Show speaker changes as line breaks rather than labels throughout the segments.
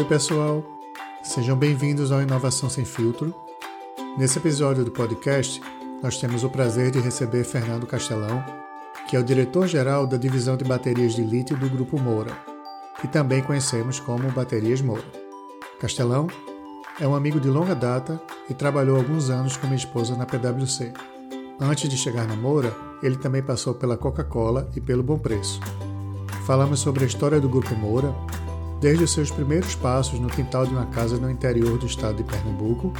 Oi, pessoal. Sejam bem-vindos ao Inovação Sem Filtro. Nesse episódio do podcast, nós temos o prazer de receber Fernando Castelão, que é o diretor-geral da divisão de baterias de lítio do Grupo Moura, que também conhecemos como Baterias Moura. Castelão é um amigo de longa data e trabalhou alguns anos com minha esposa na PwC. Antes de chegar na Moura, ele também passou pela Coca-Cola e pelo Bom Preço. Falamos sobre a história do Grupo Moura, desde seus primeiros passos no quintal de uma casa no interior do estado de Pernambuco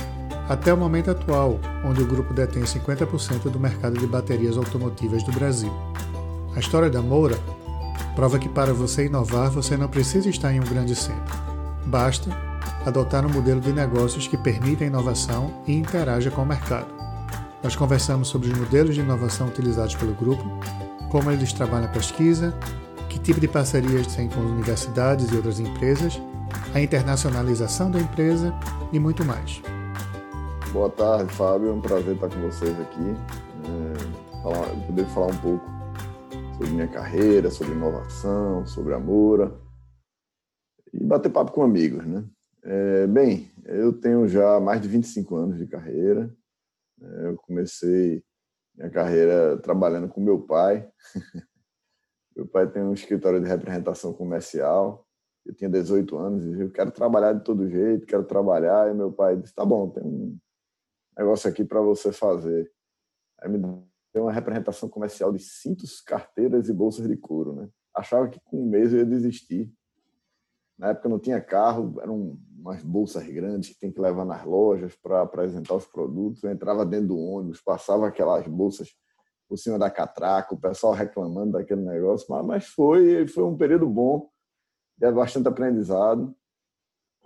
até o momento atual, onde o grupo detém 50% do mercado de baterias automotivas do Brasil. A história da Moura prova que para você inovar você não precisa estar em um grande centro. Basta adotar um modelo de negócios que permita a inovação e interaja com o mercado. Nós conversamos sobre os modelos de inovação utilizados pelo grupo, como eles trabalham a pesquisa, que tipo de parcerias têm com universidades e outras empresas, a internacionalização da empresa e muito mais.
Boa tarde, Fábio. É um prazer estar com vocês aqui. É, falar, poder falar um pouco sobre minha carreira, sobre inovação, sobre amor e bater papo com amigos, né? É, bem, eu tenho já mais de 25 anos de carreira. É, eu comecei minha carreira trabalhando com meu pai. Meu pai tem um escritório de representação comercial. Eu tinha 18 anos e eu quero trabalhar de todo jeito, quero trabalhar. E meu pai disse: tá bom, tem um negócio aqui para você fazer. Aí me deu uma representação comercial de cintos, carteiras e bolsas de couro, né? Achava que com um mês eu ia desistir. Na época não tinha carro, eram umas bolsas grandes que tem que levar nas lojas para apresentar os produtos. Eu entrava dentro do ônibus, passava aquelas bolsas por cima da catraca, o pessoal reclamando daquele negócio, mas, mas foi, foi um período bom, de bastante aprendizado.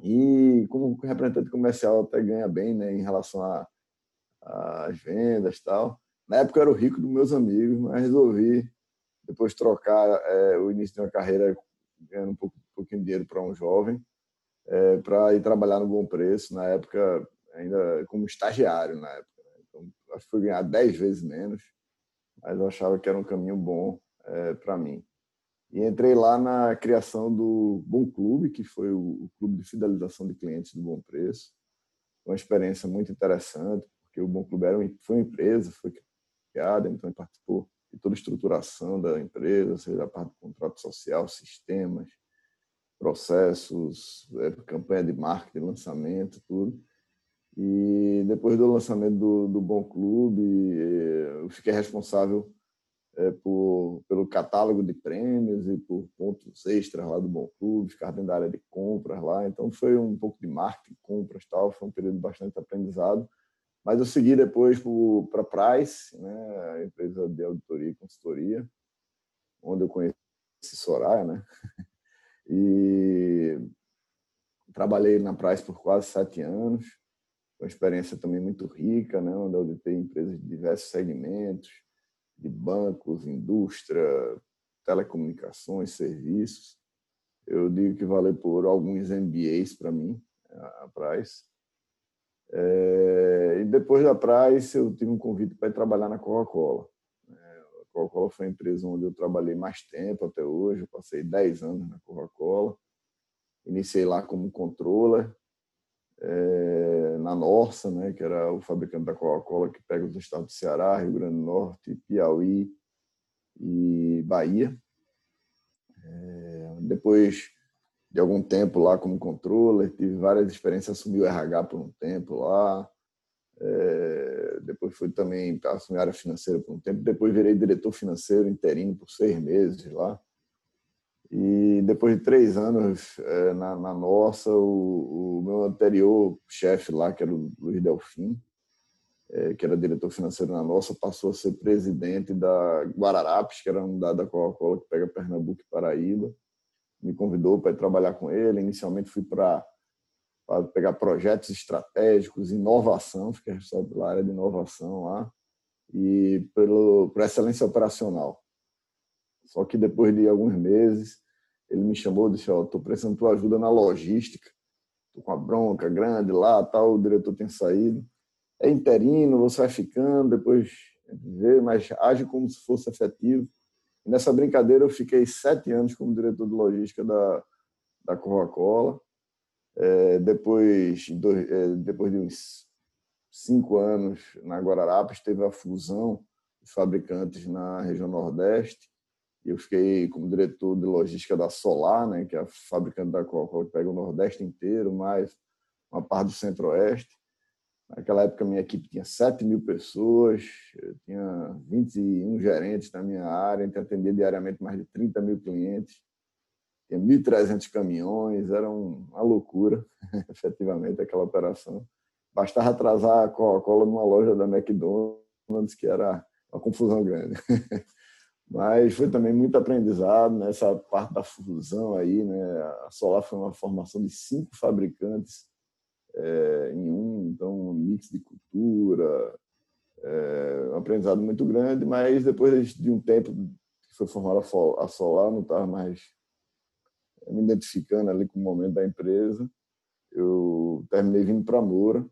E como representante comercial até ganha bem né, em relação às vendas e tal. Na época eu era o rico dos meus amigos, mas resolvi depois trocar é, o início de uma carreira ganhando um, pouco, pouquinho de dinheiro para um jovem, é, para ir trabalhar no Bom Preço, na época ainda como estagiário na época. Né? Então, acho que foi ganhar 10 vezes menos mas eu achava que era um caminho bom é, para mim. E entrei lá na criação do Bom Clube, que foi o, o clube de fidelização de clientes do Bom Preço. Uma experiência muito interessante, porque o Bom Clube era um, foi uma empresa, foi criada, então ele participou de toda a estruturação da empresa, seja, a parte do contrato social, sistemas, processos, é, campanha de marketing, lançamento, tudo. E depois do lançamento do, do Bom Clube, eh, eu fiquei responsável é, por, pelo catálogo de prêmios e por pontos extras lá do Bom Clube, ficar dentro da área de compras lá. Então foi um pouco de marketing, compras tal, foi um período bastante aprendizado. Mas eu segui depois para a Price, né, a empresa de auditoria e consultoria, onde eu conheci Soraya, né? E trabalhei na Price por quase sete anos uma experiência também muito rica, né, onde eu auditei empresas de diversos segmentos, de bancos, indústria, telecomunicações, serviços. Eu digo que valeu por alguns MBAs para mim, a Price. É, e depois da Price, eu tive um convite para trabalhar na Coca-Cola. É, a Coca-Cola foi a empresa onde eu trabalhei mais tempo até hoje. Eu passei 10 anos na Coca-Cola. Iniciei lá como controller, é, na Norsa, né, que era o fabricante da Coca-Cola que pega os estados do Ceará, Rio Grande do Norte, Piauí e Bahia. É, depois de algum tempo lá como controller, tive várias experiências, assumi o RH por um tempo lá, é, depois fui também assumir a área financeira por um tempo, depois virei diretor financeiro interino por seis meses lá. E depois de três anos é, na, na, nossa, o, o, meu anterior chefe lá, que era o Luiz Delfim, é, que era diretor financeiro na nossa, passou a ser presidente da Guararapes, que era um da, da Coca-Cola que pega Pernambuco e Paraíba. Me convidou para trabalhar com ele. Inicialmente fui para pegar projetos estratégicos, inovação, fiquei responsável pela área de inovação lá, e pelo, por excelência operacional. Só que depois de alguns meses, ele me chamou e disse: Ó, oh, estou precisando de tua ajuda na logística. Estou com a bronca grande lá, tal, o diretor tem saído. É interino, você vai ficando, depois vê, mas age como se fosse efetivo. E nessa brincadeira, eu fiquei sete anos como diretor de logística da, da Coca-Cola. É, depois, dois, é, depois de uns cinco anos na Guararapes, teve a fusão dos fabricantes na região Nordeste. Eu fiquei como diretor de logística da Solar, né, que é a fabricante da Coca-Cola que pega o Nordeste inteiro, mais uma parte do Centro-Oeste. Naquela época, minha equipe tinha 7 mil pessoas, eu tinha 21 gerentes na minha área, então atendia diariamente mais de 30 mil clientes, tinha 1.300 caminhões, era uma loucura, efetivamente, aquela operação. Bastava atrasar a Coca-Cola numa loja da McDonald's, que era uma confusão grande. Mas foi também muito aprendizado nessa parte da fusão aí, né? A Solar foi uma formação de cinco fabricantes é, em um, então um mix de cultura, é, um aprendizado muito grande, mas depois de um tempo que foi formada a Solar, não estava mais me identificando ali com o momento da empresa, eu terminei vindo para Moura.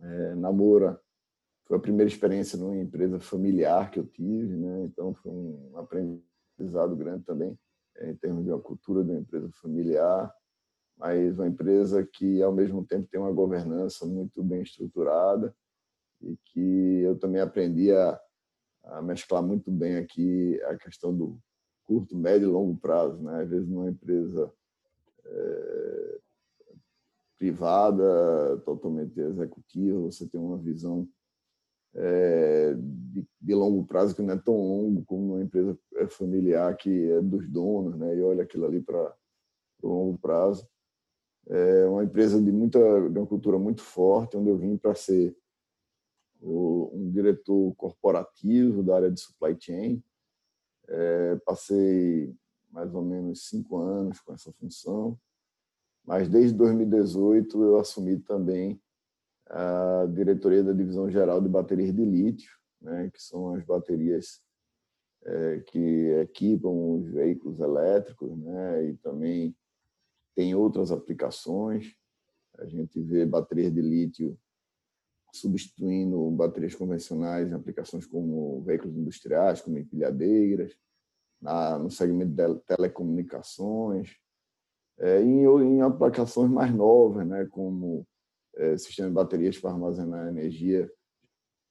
É, na Moura foi a primeira experiência numa empresa familiar que eu tive, né? então foi um aprendizado grande também é, em termos de uma cultura de uma empresa familiar mas uma empresa que ao mesmo tempo tem uma governança muito bem estruturada e que eu também aprendi a, a mesclar muito bem aqui a questão do curto, médio e longo prazo, né? Às vezes numa empresa é, privada, totalmente executiva, você tem uma visão é, de, de, longo prazo que não é tão longo como uma empresa familiar que é dos donos, né? E olha aquilo ali para o longo prazo. É uma empresa de muita de uma cultura muito forte, onde eu vim para ser o, um diretor corporativo da área de supply chain. É, passei mais ou menos cinco anos com essa função, mas desde 2018 eu assumi também a diretoria da divisão geral de baterias de lítio, né, que são as baterias é, que equipam os veículos elétricos, né, e também tem outras aplicações. A gente vê baterias de lítio substituindo baterias convencionais em aplicações como veículos industriais, como empilhadeiras, na, no segmento de telecomunicações, é, em, em, aplicações mais novas, né, como é, sistema de baterias para armazenar energia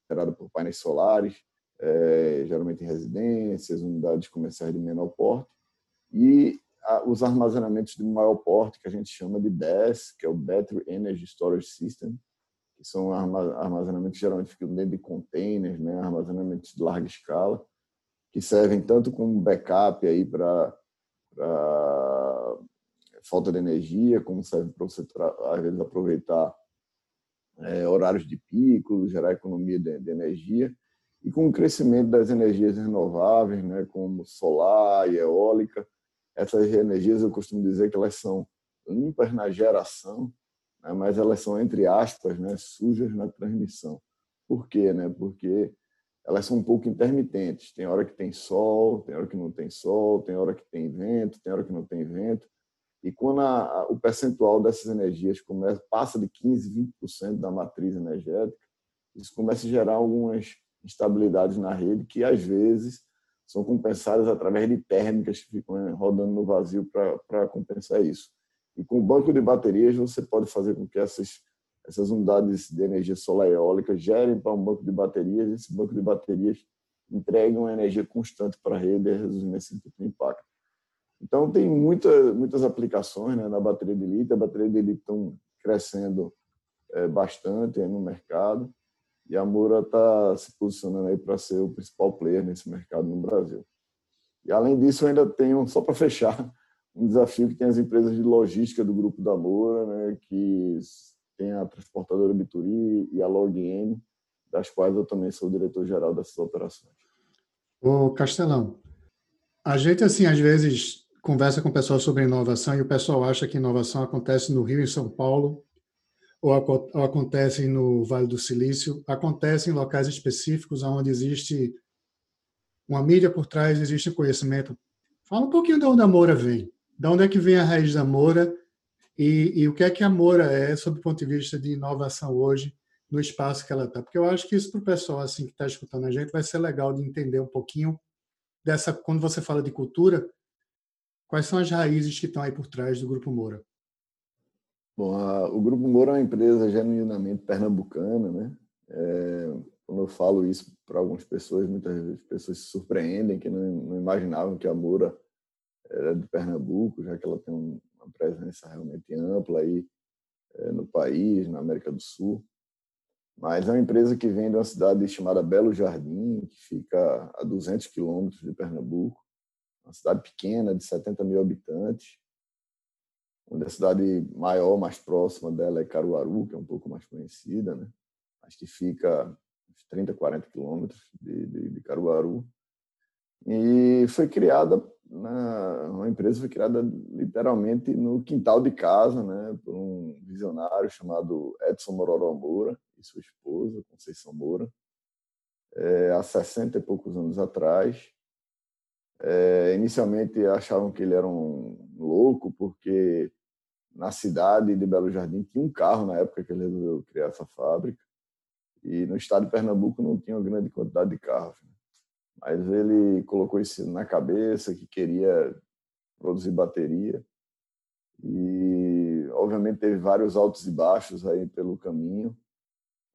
gerada por painéis solares, é, geralmente em residências, unidades comerciais de menor porte, e os armazenamentos de maior porte, que a gente chama de BESS, que é o Battery Energy Storage System, que são armazenamentos que geralmente ficam dentro de containers, né, armazenamentos de larga escala, que servem tanto como backup aí para falta de energia, como serve para você às vezes aproveitar é, horários de pico, gerar economia de, de, energia e com o crescimento das energias renováveis, né, como solar e eólica, essas energias, eu costumo dizer que elas são limpas na geração, né, mas elas são, entre aspas, né, sujas na transmissão. Por quê? Né? Porque elas são um pouco intermitentes. Tem hora que tem sol, tem hora que não tem sol, tem hora que tem vento, tem hora que não tem vento. E quando a, o percentual dessas energias começa, passa de 15%, 20% da matriz energética, isso começa a gerar algumas instabilidades na rede que, às vezes, são compensadas através de térmicas que ficam eh, rodando no vazio para compensar isso. E com o banco de baterias, você pode fazer com que essas, essas unidades de energia solar e eólica gerem para um banco de baterias, e esse banco de baterias entregue uma energia constante para a rede e reduzir esse tipo de impacto. Então, tem muita, muitas aplicações né, na bateria de lítio. A bateria de lítio estão crescendo é, bastante no mercado e a Moura está se posicionando aí para ser o principal player nesse mercado no Brasil. E além disso, ainda tenho, só para fechar, um desafio que tem as empresas de logística do grupo da Moura, né, que tem a transportadora Bituri e a LogM, das quais eu também sou diretor-geral dessas operações.
Ô Castelão, a gente, assim, às vezes conversa com o pessoal sobre inovação e o pessoal acha que inovação acontece no Rio e São Paulo ou, ou acontecem no Vale do Silício, acontecem em locais específicos onde existe uma mídia por trás, existe conhecimento. Fala um pouquinho de onde a Moura vem. De onde é que vem a raiz da Moura e, e o que é que a Moura é, sob o ponto de vista de inovação hoje, no espaço que ela está. Porque eu acho que isso para o pessoal assim, que está escutando a gente vai ser legal de entender um pouquinho dessa. Quando você fala de cultura, quais são as raízes que estão aí por trás do Grupo Moura?
Bom, a, o Grupo Moura é uma empresa genuinamente pernambucana, né? É, quando eu falo isso para algumas pessoas, muitas vezes pessoas se surpreendem que não, não imaginavam que a Moura era de Pernambuco, já que ela tem uma presença realmente ampla aí é, no país, na América do Sul. Mas é uma empresa que vem de uma cidade chamada Belo Jardim, que fica a 200 quilômetros de Pernambuco, uma cidade pequena, de 70 mil habitantes, onde a cidade maior, mais próxima dela é Caruaru, que é um pouco mais conhecida, né? mas que fica uns 30, 40 quilômetros de, de, de, Caruaru. E foi criada, na, uma empresa foi criada literalmente no quintal de casa, né, por um visionário chamado Edson Mororó Moura e sua esposa, Conceição Moura, é, há 60 e poucos anos atrás. É, inicialmente achavam que ele era um louco, porque na cidade de Belo Jardim tinha um carro na época que ele resolveu criar essa fábrica. E no estado de Pernambuco não tinha uma grande quantidade de carros. Né? Mas ele colocou isso na cabeça, que queria produzir bateria. E, obviamente, teve vários altos e baixos aí pelo caminho,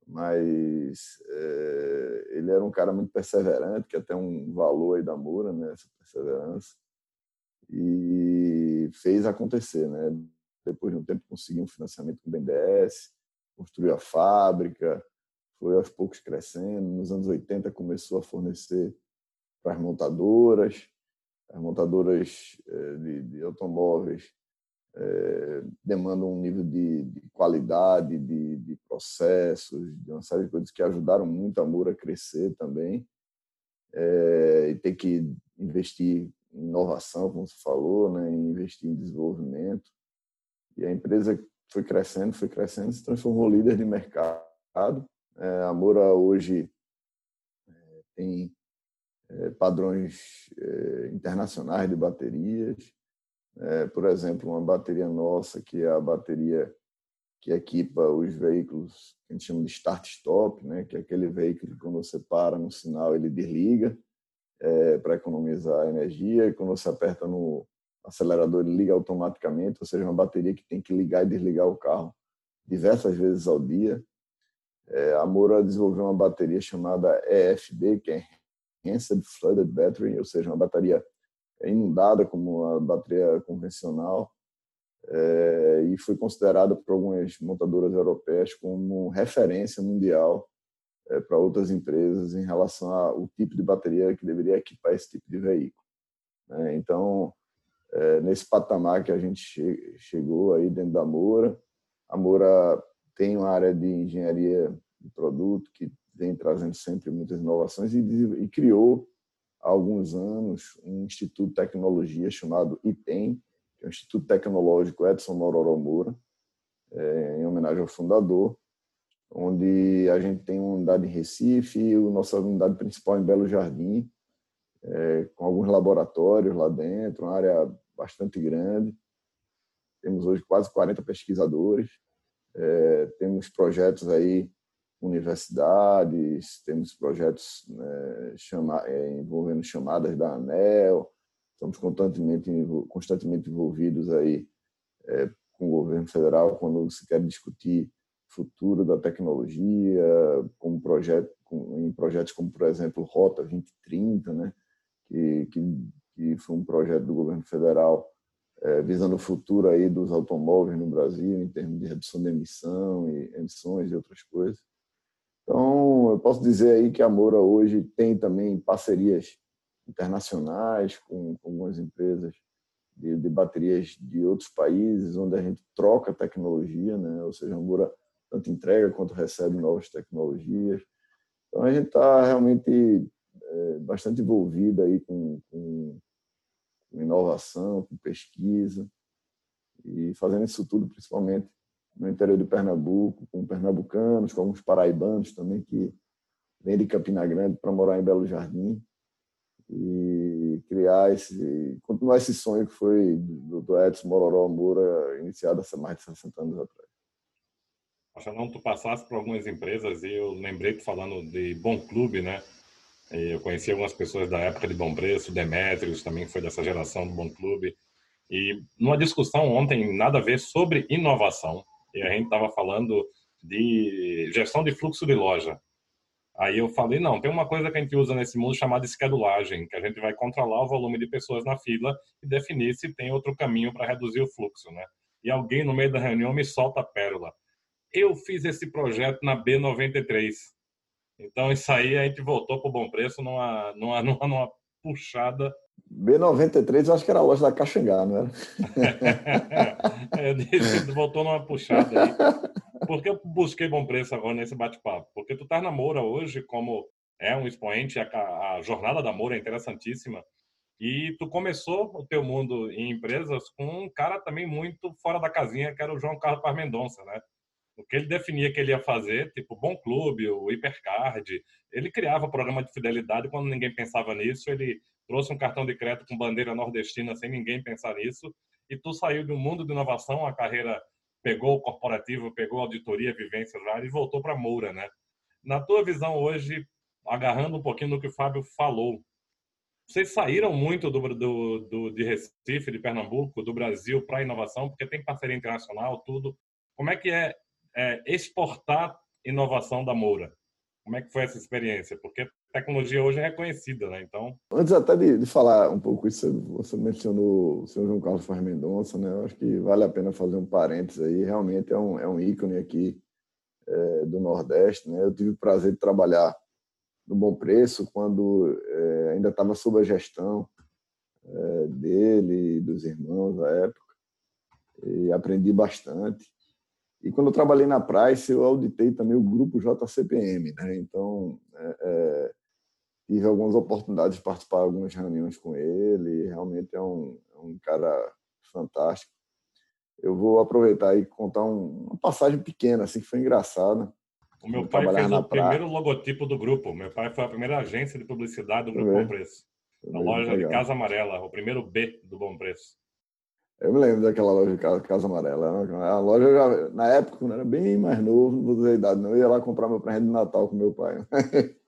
mas é, ele era um cara muito perseverante, que até um valor aí da Moura, né, essa perseverança, e fez acontecer, né? Depois de um tempo conseguiu um financiamento com o BNDES, construiu a fábrica, foi aos poucos crescendo. Nos anos 80 começou a fornecer para as montadoras, as montadoras eh, de, de automóveis é, demandam um nível de, de qualidade, de, de, processos, de uma série de coisas que ajudaram muito a Moura a crescer também. É, e ter que investir em inovação, como você falou, né, investir em desenvolvimento. E a empresa foi crescendo, foi crescendo, se transformou líder de mercado. É, a Moura hoje é, tem é, padrões é, internacionais de baterias. É, por exemplo, uma bateria nossa, que é a bateria que equipa os veículos que a gente chama de start-stop, né? que é aquele veículo que quando você para no sinal ele desliga é, para economizar energia, e quando você aperta no acelerador ele liga automaticamente, ou seja, uma bateria que tem que ligar e desligar o carro diversas vezes ao dia. É, a Moura desenvolveu uma bateria chamada EFB, que é Enhanced Flooded Battery, ou seja, uma bateria inundada como a bateria convencional, é, e foi considerada por algumas montadoras europeias como referência mundial é, para outras empresas em relação ao tipo de bateria que deveria equipar esse tipo de veículo. Né? Então, é, nesse patamar que a gente che chegou aí dentro da Moura, a Moura tem uma área de engenharia de produto que vem trazendo sempre muitas inovações e, e criou há alguns anos um instituto de tecnologia chamado ITEM, que é o Instituto Tecnológico Edson Mororó Moura, é, em homenagem ao fundador, onde a gente tem uma unidade em Recife e a nossa unidade principal em Belo Jardim, é, com alguns laboratórios lá dentro, uma área bastante grande. Temos hoje quase 40 pesquisadores, é, temos projetos aí universidades, temos projetos né, chama, é, envolvendo chamadas da ANEL, estamos constantemente, constantemente envolvidos aí é, com o governo federal quando se quer discutir futuro da tecnologia, projeto, com, em projetos como, por exemplo, Rota 2030, né, que, que, que foi um projeto do governo federal é, visando o futuro aí dos automóveis no Brasil em termos de redução de emissão e emissões e outras coisas. Então, eu posso dizer aí que a Moura hoje tem também parcerias internacionais com, com algumas empresas de, de, baterias de outros países, onde a gente troca tecnologia, né? ou seja, a Moura tanto entrega quanto recebe novas tecnologias. Então, a gente está realmente é, bastante envolvido aí com, com, com inovação, com pesquisa, e fazendo isso tudo principalmente no interior de Pernambuco, com pernambucanos, com alguns paraibanos também que vêm de Campina Grande para morar em Belo Jardim e criar esse, continuar esse sonho que foi do, do Edson Mororó Moura, iniciado há mais de 60 anos atrás.
não tu passasse por algumas empresas e eu lembrei tu falando de Bom Clube, né? Eu conheci algumas pessoas da época de Bom Preço, Demetrios também foi dessa geração do Bom Clube. E numa discussão ontem, nada a ver, sobre inovação, e a gente estava falando de gestão de fluxo de loja. Aí eu falei, não, tem uma coisa que a gente usa nesse mundo chamada esquedulagem, que a gente vai controlar o volume de pessoas na fila e definir se tem outro caminho para reduzir o fluxo, né? E alguém no meio da reunião me solta a pérola. Eu fiz esse projeto na B93. Então isso aí a gente voltou para o bom preço numa, numa, numa, numa puxada
B93, eu acho que era a loja da Caxangá, não era?
é, voltou numa puxada aí. Por que eu busquei bom preço agora nesse bate-papo? Porque tu tá na Moura hoje como é um expoente, a, a, jornada da Moura é interessantíssima. E tu começou o teu mundo em empresas com um cara também muito fora da casinha, que era o João Carlos Paz Mendonça, né? O que ele definia que ele ia fazer, tipo Bom Clube, o Hipercard, ele criava programa de fidelidade quando ninguém pensava nisso, ele trouxe um cartão de crédito com bandeira nordestina sem ninguém pensar nisso, e tu saiu do mundo de inovação, a carreira pegou o corporativo, pegou auditoria, vivências lá e voltou para Moura, né? Na tua visão hoje, agarrando um pouquinho no que o Fábio falou, vocês saíram muito do, do, do de Recife, de Pernambuco, do Brasil para inovação, porque tem parceria internacional, tudo. Como é que é, é exportar inovação da Moura? Como é que foi essa experiência? Porque tecnologia hoje é reconhecida, né? Então.
Antes até de, de falar um pouco isso, você mencionou o senhor João Carlos Faz Mendonça, né? Eu acho que vale a pena fazer um parênteses aí. Realmente é um, é um ícone aqui é, do Nordeste, né? Eu tive o prazer de trabalhar no Bom Preço quando é, ainda estava sob a gestão é, dele dos irmãos da época e aprendi bastante. E quando eu trabalhei na Price, eu auditei também o grupo JCPM, né? Então, é, é, tive algumas oportunidades de participar de algumas reuniões com ele. realmente é um, é um cara fantástico. Eu vou aproveitar e contar um, uma passagem pequena, assim, que foi engraçada.
O meu pai fez o primeiro logotipo do grupo. Meu pai foi a primeira agência de publicidade do Grupo Bom Preço. A loja legal. de Casa Amarela, o primeiro B do Bom Preço.
Eu me lembro daquela loja de Casa, Casa Amarela. Né? A loja, já, na época, quando era bem mais novo, não vou dizer a idade, não. Eu ia lá comprar meu presente de Natal com meu pai.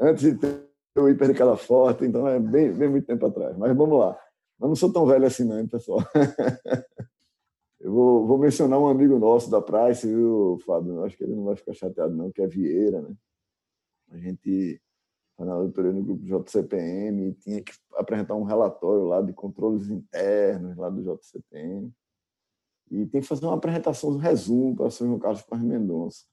Antes de ter o hipercada forte, então é bem, bem muito tempo atrás. Mas vamos lá. Eu não sou tão velho assim, não, hein, pessoal. eu vou, vou, mencionar um amigo nosso da Price, viu, Fábio? Eu acho que ele não vai ficar chateado, não, que é Vieira, né? A gente na auditoria no grupo JCPM e tinha que apresentar um relatório lá de controles internos lá do JCPM. E tem que fazer uma apresentação, um resumo para o senhor Carlos Paz Mendonça.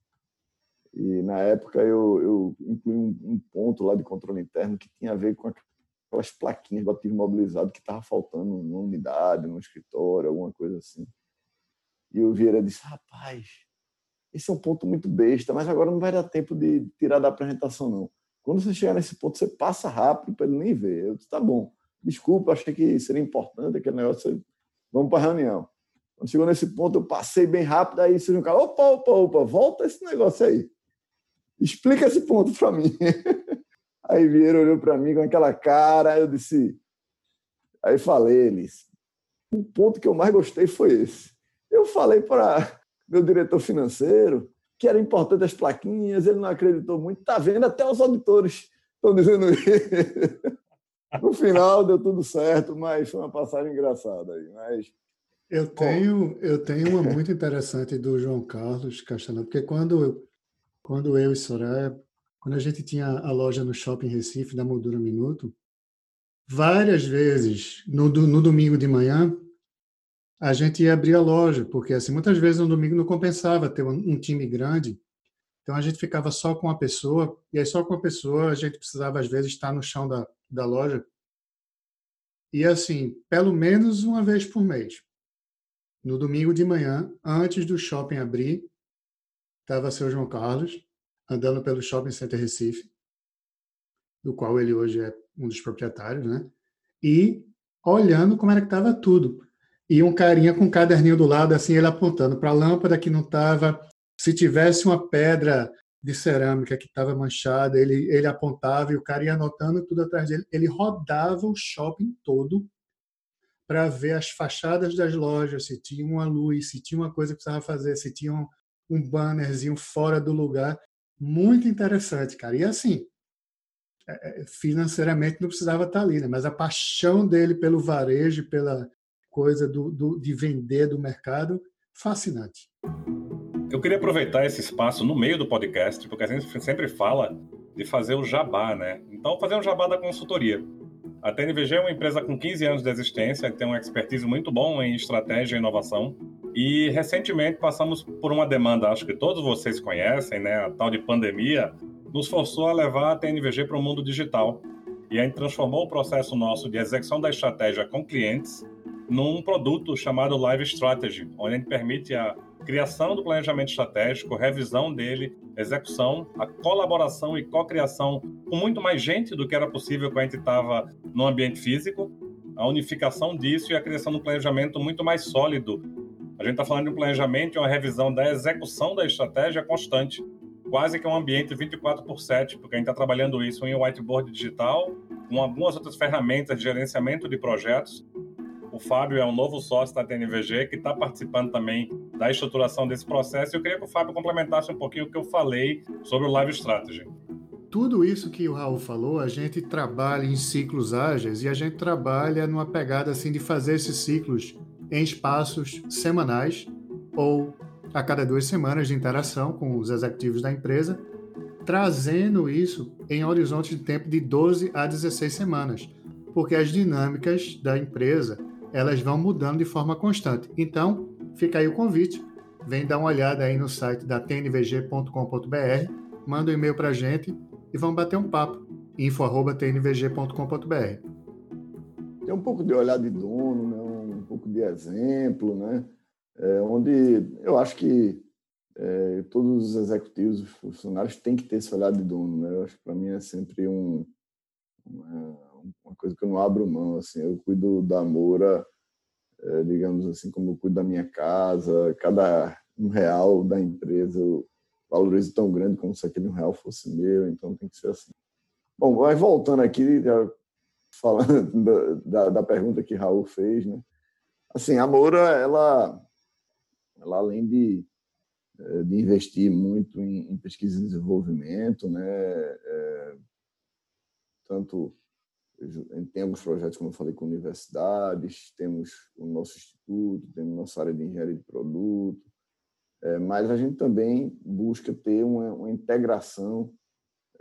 E na época eu, eu incluí um, um, ponto lá de controle interno que tinha a ver com aquelas plaquinhas do ativo imobilizado que estava faltando numa unidade, num escritório, alguma coisa assim. E o Vieira disse: rapaz, esse é um ponto muito besta, mas agora não vai dar tempo de tirar da apresentação, não. Quando você chegar nesse ponto, você passa rápido para ele nem ver. Eu disse, tá bom, desculpa, achei que seria importante aquele negócio. Vamos para a reunião. Quando chegou nesse ponto, eu passei bem rápido, aí você um cara, opa, opa, opa, volta esse negócio aí. Explica esse ponto para mim. Aí Vieira olhou para mim com aquela cara, eu disse. Aí falei, eles. O ponto que eu mais gostei foi esse. Eu falei para meu diretor financeiro, que era importante as plaquinhas, ele não acreditou muito. Está vendo? Até os auditores estão dizendo isso. No final deu tudo certo, mas foi uma passagem engraçada aí. Mas
eu tenho, eu tenho uma muito interessante do João Carlos Castelão, porque quando, quando eu e Soraya, quando a gente tinha a loja no Shopping Recife, da Moldura Minuto, várias vezes, no, no domingo de manhã, a gente ia abrir a loja, porque assim, muitas vezes no domingo não compensava ter um, um time grande, então a gente ficava só com a pessoa, e aí só com a pessoa a gente precisava às vezes estar no chão da, da loja. E assim, pelo menos uma vez por mês. No domingo de manhã, antes do shopping abrir, estava seu João Carlos andando pelo Shopping Center Recife, do qual ele hoje é um dos proprietários, né? E olhando como era que estava tudo e um carinha com um caderninho do lado, assim, ele apontando para a lâmpada que não estava. Se tivesse uma pedra de cerâmica que estava manchada, ele, ele apontava e o cara ia anotando tudo atrás dele. Ele rodava o shopping todo para ver as fachadas das lojas, se tinha uma luz, se tinha uma coisa que precisava fazer, se tinha um, um bannerzinho fora do lugar. Muito interessante, cara. E assim, é, é, financeiramente não precisava estar ali, né? mas a paixão dele pelo varejo, pela, coisa do, do, de vender do mercado fascinante.
Eu queria aproveitar esse espaço no meio do podcast, porque a gente sempre fala de fazer o jabá, né? Então, fazer um jabá da consultoria. A TNVG é uma empresa com 15 anos de existência, tem um expertise muito bom em estratégia e inovação. E recentemente passamos por uma demanda, acho que todos vocês conhecem, né? A tal de pandemia nos forçou a levar a TNVG para o mundo digital. E a gente transformou o processo nosso de execução da estratégia com clientes num produto chamado Live Strategy, onde a gente permite a criação do planejamento estratégico, revisão dele, execução, a colaboração e cocriação com muito mais gente do que era possível quando a gente estava no ambiente físico, a unificação disso e a criação de um planejamento muito mais sólido. A gente está falando de um planejamento e uma revisão da execução da estratégia constante, quase que um ambiente 24 por 7, porque a gente está trabalhando isso em whiteboard digital, com algumas outras ferramentas de gerenciamento de projetos, o Fábio é um novo sócio da TNVG que está participando também da estruturação desse processo. Eu queria que o Fábio complementasse um pouquinho o que eu falei sobre o Live Strategy.
Tudo isso que o Raul falou, a gente trabalha em ciclos ágeis e a gente trabalha numa pegada assim de fazer esses ciclos em espaços semanais ou a cada duas semanas de interação com os executivos da empresa, trazendo isso em horizonte de tempo de 12 a 16 semanas, porque as dinâmicas da empresa elas vão mudando de forma constante. Então, fica aí o convite. Vem dar uma olhada aí no site da tnvg.com.br, manda um e-mail para a gente e vamos bater um papo. info.tnvg.com.br
Tem um pouco de olhar de dono, né? Pouco de exemplo, né? É, onde eu acho que é, todos os executivos, os funcionários têm que ter esse olhar de dono. Né? Eu acho que para mim é sempre um, uma, uma coisa que eu não abro mão, assim, eu cuido da Moura, é, digamos assim, como eu cuido da minha casa, cada um real da empresa eu valorizo tão grande como se aquele um real fosse meu, então tem que ser assim. Bom, mas voltando aqui, falando da, da, da, pergunta que Raul fez, né? Assim, a Moura, ela, ela além de, é, de investir muito em, em pesquisa e desenvolvimento, né? É, tanto tem alguns projetos, como eu falei, com universidades, temos o nosso instituto, temos nossa área de engenharia de produto, é, mas a gente também busca ter uma, uma integração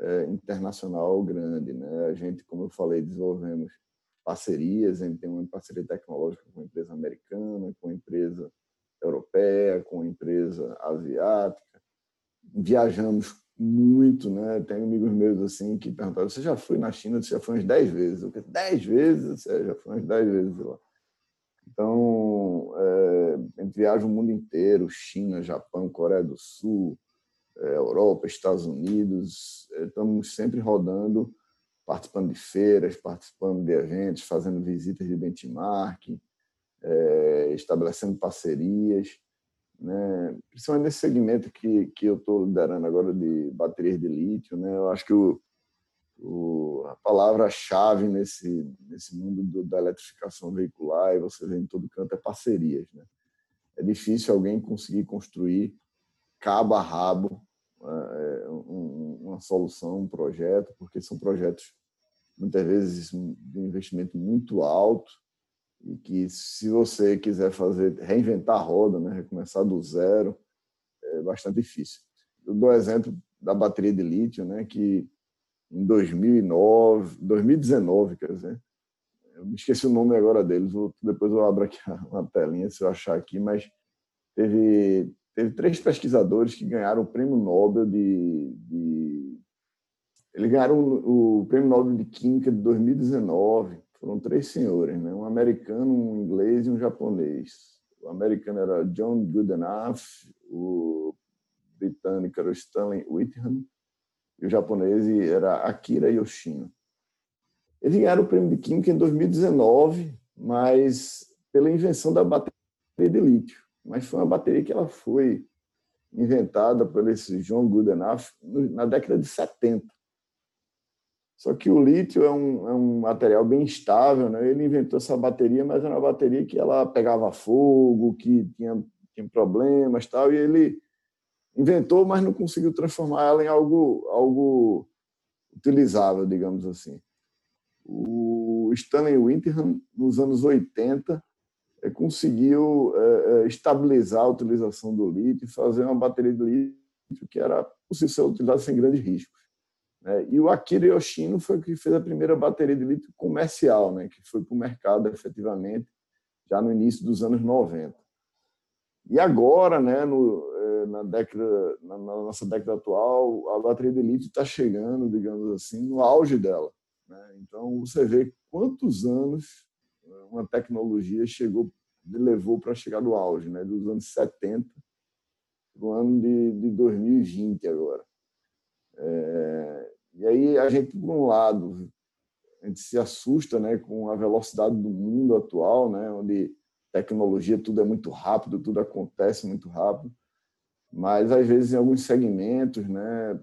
é, internacional grande. Né? A gente, como eu falei, desenvolvemos parcerias, a gente tem uma parceria tecnológica com uma empresa americana, com uma empresa europeia, com uma empresa asiática. Viajamos muito, né? Tem amigos meus assim que perguntaram: você já foi na China? Você já foi umas 10 vezes? Eu 10 vezes? Você já foi umas 10 vezes lá. Então, é, a gente viaja o mundo inteiro: China, Japão, Coreia do Sul, é, Europa, Estados Unidos. É, estamos sempre rodando, participando de feiras, participando de eventos, fazendo visitas de benchmarking, é, estabelecendo parcerias né? principalmente nesse segmento que, que eu estou liderando agora de baterias de lítio. Né? Eu acho que o, o, a palavra-chave nesse, nesse mundo do, da eletrificação veicular, e você vê em todo canto, é parcerias. Né? É difícil alguém conseguir construir cabo a rabo é, um, uma solução, um projeto, porque são projetos muitas vezes de um investimento muito alto e que se você quiser fazer reinventar a roda, né, recomeçar do zero, é bastante difícil. Eu dou exemplo da bateria de lítio, né, que em 2009, 2019, quer dizer, eu me esqueci o nome agora deles, depois eu abro aqui uma telinha se eu achar aqui, mas teve teve três pesquisadores que ganharam o prêmio Nobel de, de eles ganharam o, o prêmio Nobel de Química de 2019 foram três senhores, né? um americano, um inglês e um japonês. O americano era John Goodenough, o britânico era Stanley Whitman e o japonês era Akira Yoshino. Eles ganharam o prêmio de Química em 2019, mas pela invenção da bateria de lítio. Mas foi uma bateria que ela foi inventada por esse John Goodenough na década de 70. Só que o lítio é um, é um material bem estável, né? Ele inventou essa bateria, mas era uma bateria que ela pegava fogo, que tinha, tinha problemas, tal, e ele inventou, mas não conseguiu transformar ela em algo, algo utilizável, digamos assim. O Stanley Winterham, nos anos 80, é, conseguiu é, é, estabilizar a utilização do lítio fazer uma bateria de lítio que era possível ser utilizada sem grandes riscos. Né? E o Akira Yoshino foi o que fez a primeira bateria de lítio comercial, né? que foi para o mercado efetivamente já no início dos anos 90. E agora, né, no, é, na, década, na, nossa década atual, a bateria de lítio está chegando, digamos assim, no auge dela. Né? Então, você vê quantos anos uma tecnologia chegou, levou para chegar no auge, né? dos anos 70, do ano de, de 2020 agora. É, e aí a gente, por um lado, a gente se assusta né, com a velocidade do mundo atual, né, onde tecnologia tudo é muito rápido, tudo acontece muito rápido, mas às vezes em alguns segmentos, né,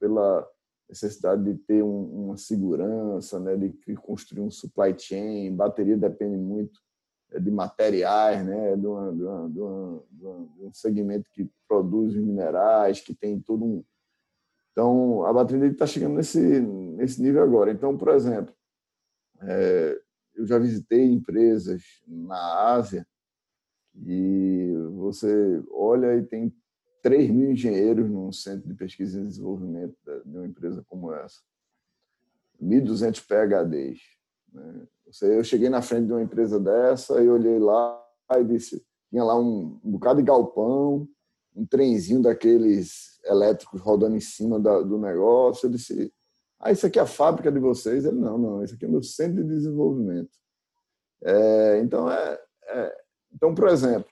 pela necessidade de ter um, uma segurança, né, de construir um supply chain, bateria depende muito é, de materiais, né, de, uma, de, uma, de, uma, de um segmento que produz minerais, que tem todo um então, a bateria está chegando nesse, nesse nível agora. Então, por exemplo, é, eu já visitei empresas na Ásia e você olha e tem 3 mil engenheiros num centro de pesquisa e desenvolvimento de uma empresa como essa. 1.200 PHDs. Né? Eu cheguei na frente de uma empresa dessa e olhei lá e disse, tinha lá um, um bocado de galpão, um trenzinho daqueles elétricos rodando em cima da, do negócio. Eu disse, ah, isso aqui é a fábrica de vocês? Ele, não, não, isso aqui é o meu centro de desenvolvimento. É, então, é, é, então, por exemplo,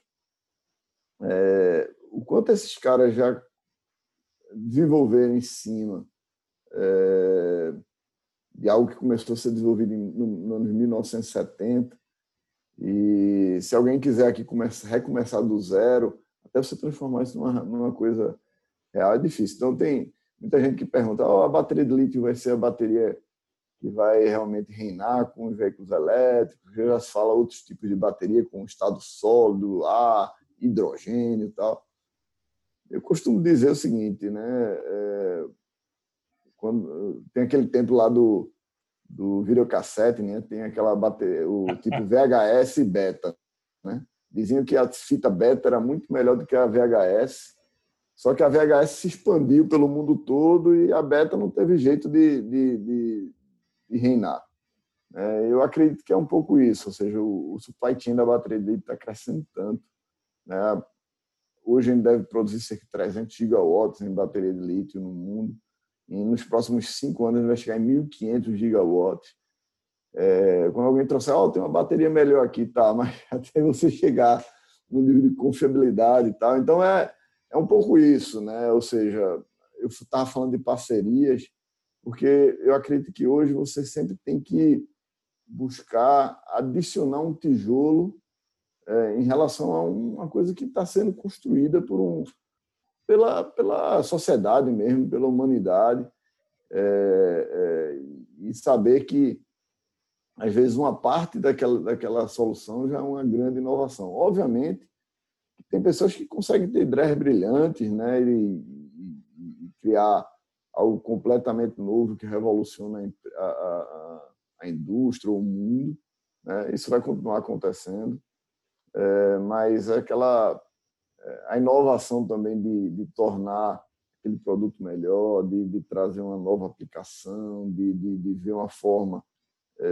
é, o quanto esses caras já desenvolveram em cima é, de algo que começou a ser desenvolvido em, no, no ano 1970, e se alguém quiser aqui começar, recomeçar do zero, até você transformar isso numa, numa coisa real é difícil. Então, tem muita gente que pergunta: oh, a bateria de lítio vai ser a bateria que vai realmente reinar com os veículos elétricos? Já se fala outros tipos de bateria, com estado sólido, ar, hidrogênio e tal. Eu costumo dizer o seguinte, né? É, quando, tem aquele tempo lá do, do videocassete, né? Tem aquela bateria, o tipo VHS beta, né? Diziam que a fita beta era muito melhor do que a VHS, só que a VHS se expandiu pelo mundo todo e a beta não teve jeito de, de, de, de reinar. É, eu acredito que é um pouco isso, ou seja, o, o supply chain da bateria de lítio está crescendo tanto. Né? Hoje gente deve produzir cerca de 300 gigawatts em bateria de lítio no mundo. E nos próximos cinco anos gente vai chegar em 1.500 gigawatts. É, quando alguém trouxer, oh, tem uma bateria melhor aqui, tá, mas até você chegar no nível de confiabilidade e tal. Então é, é um pouco isso, né? Ou seja, eu estava falando de parcerias, porque eu acredito que hoje você sempre tem que buscar adicionar um tijolo é, em relação a uma coisa que está sendo construída por um, pela, pela sociedade mesmo, pela humanidade, é, é, e saber que às vezes uma parte daquela, daquela solução já é uma grande inovação. Obviamente, tem pessoas que conseguem ter ideias brilhantes né, e, e, e, criar algo completamente novo que revoluciona a, a, a indústria, o mundo. Né? Isso vai continuar acontecendo. É, mas é aquela é, a inovação também de, de tornar aquele produto melhor, de, de trazer uma nova aplicação, de, de, de ver uma forma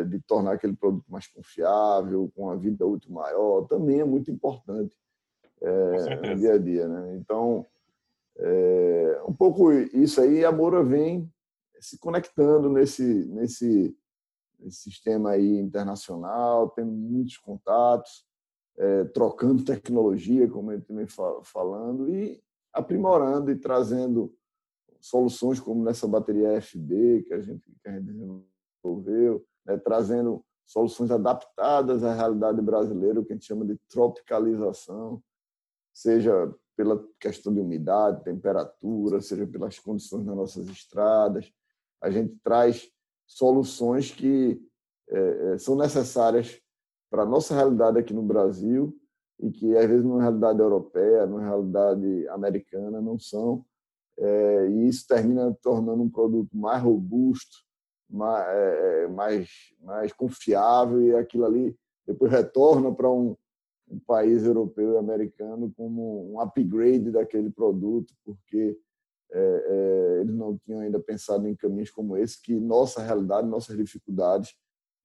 de tornar aquele produto mais confiável, com uma vida útil maior, também é muito importante é, no dia a dia. Né? Então, é, um pouco isso aí, a Moura vem se conectando nesse, nesse, nesse sistema aí internacional, tendo muitos contatos, é, trocando tecnologia, como eu também falando, e aprimorando e trazendo soluções como nessa bateria FB que a gente, que a gente desenvolveu, né, trazendo soluções adaptadas à realidade brasileira, o que a gente chama de tropicalização, seja pela questão de umidade, temperatura, seja pelas condições das nossas estradas. A gente traz soluções que é, é são necessárias para a nossa realidade aqui no Brasil e que, às vezes, numa realidade europeia, numa realidade americana, não são. É, e isso termina tornando um produto mais robusto, mais, é, é, mais, mais confiável e aquilo ali depois retorna para um, um país europeu e americano como um upgrade daquele produto, porque é, é, eles não tinham ainda pensado em caminhos como esse, que nossa realidade, nossas dificuldades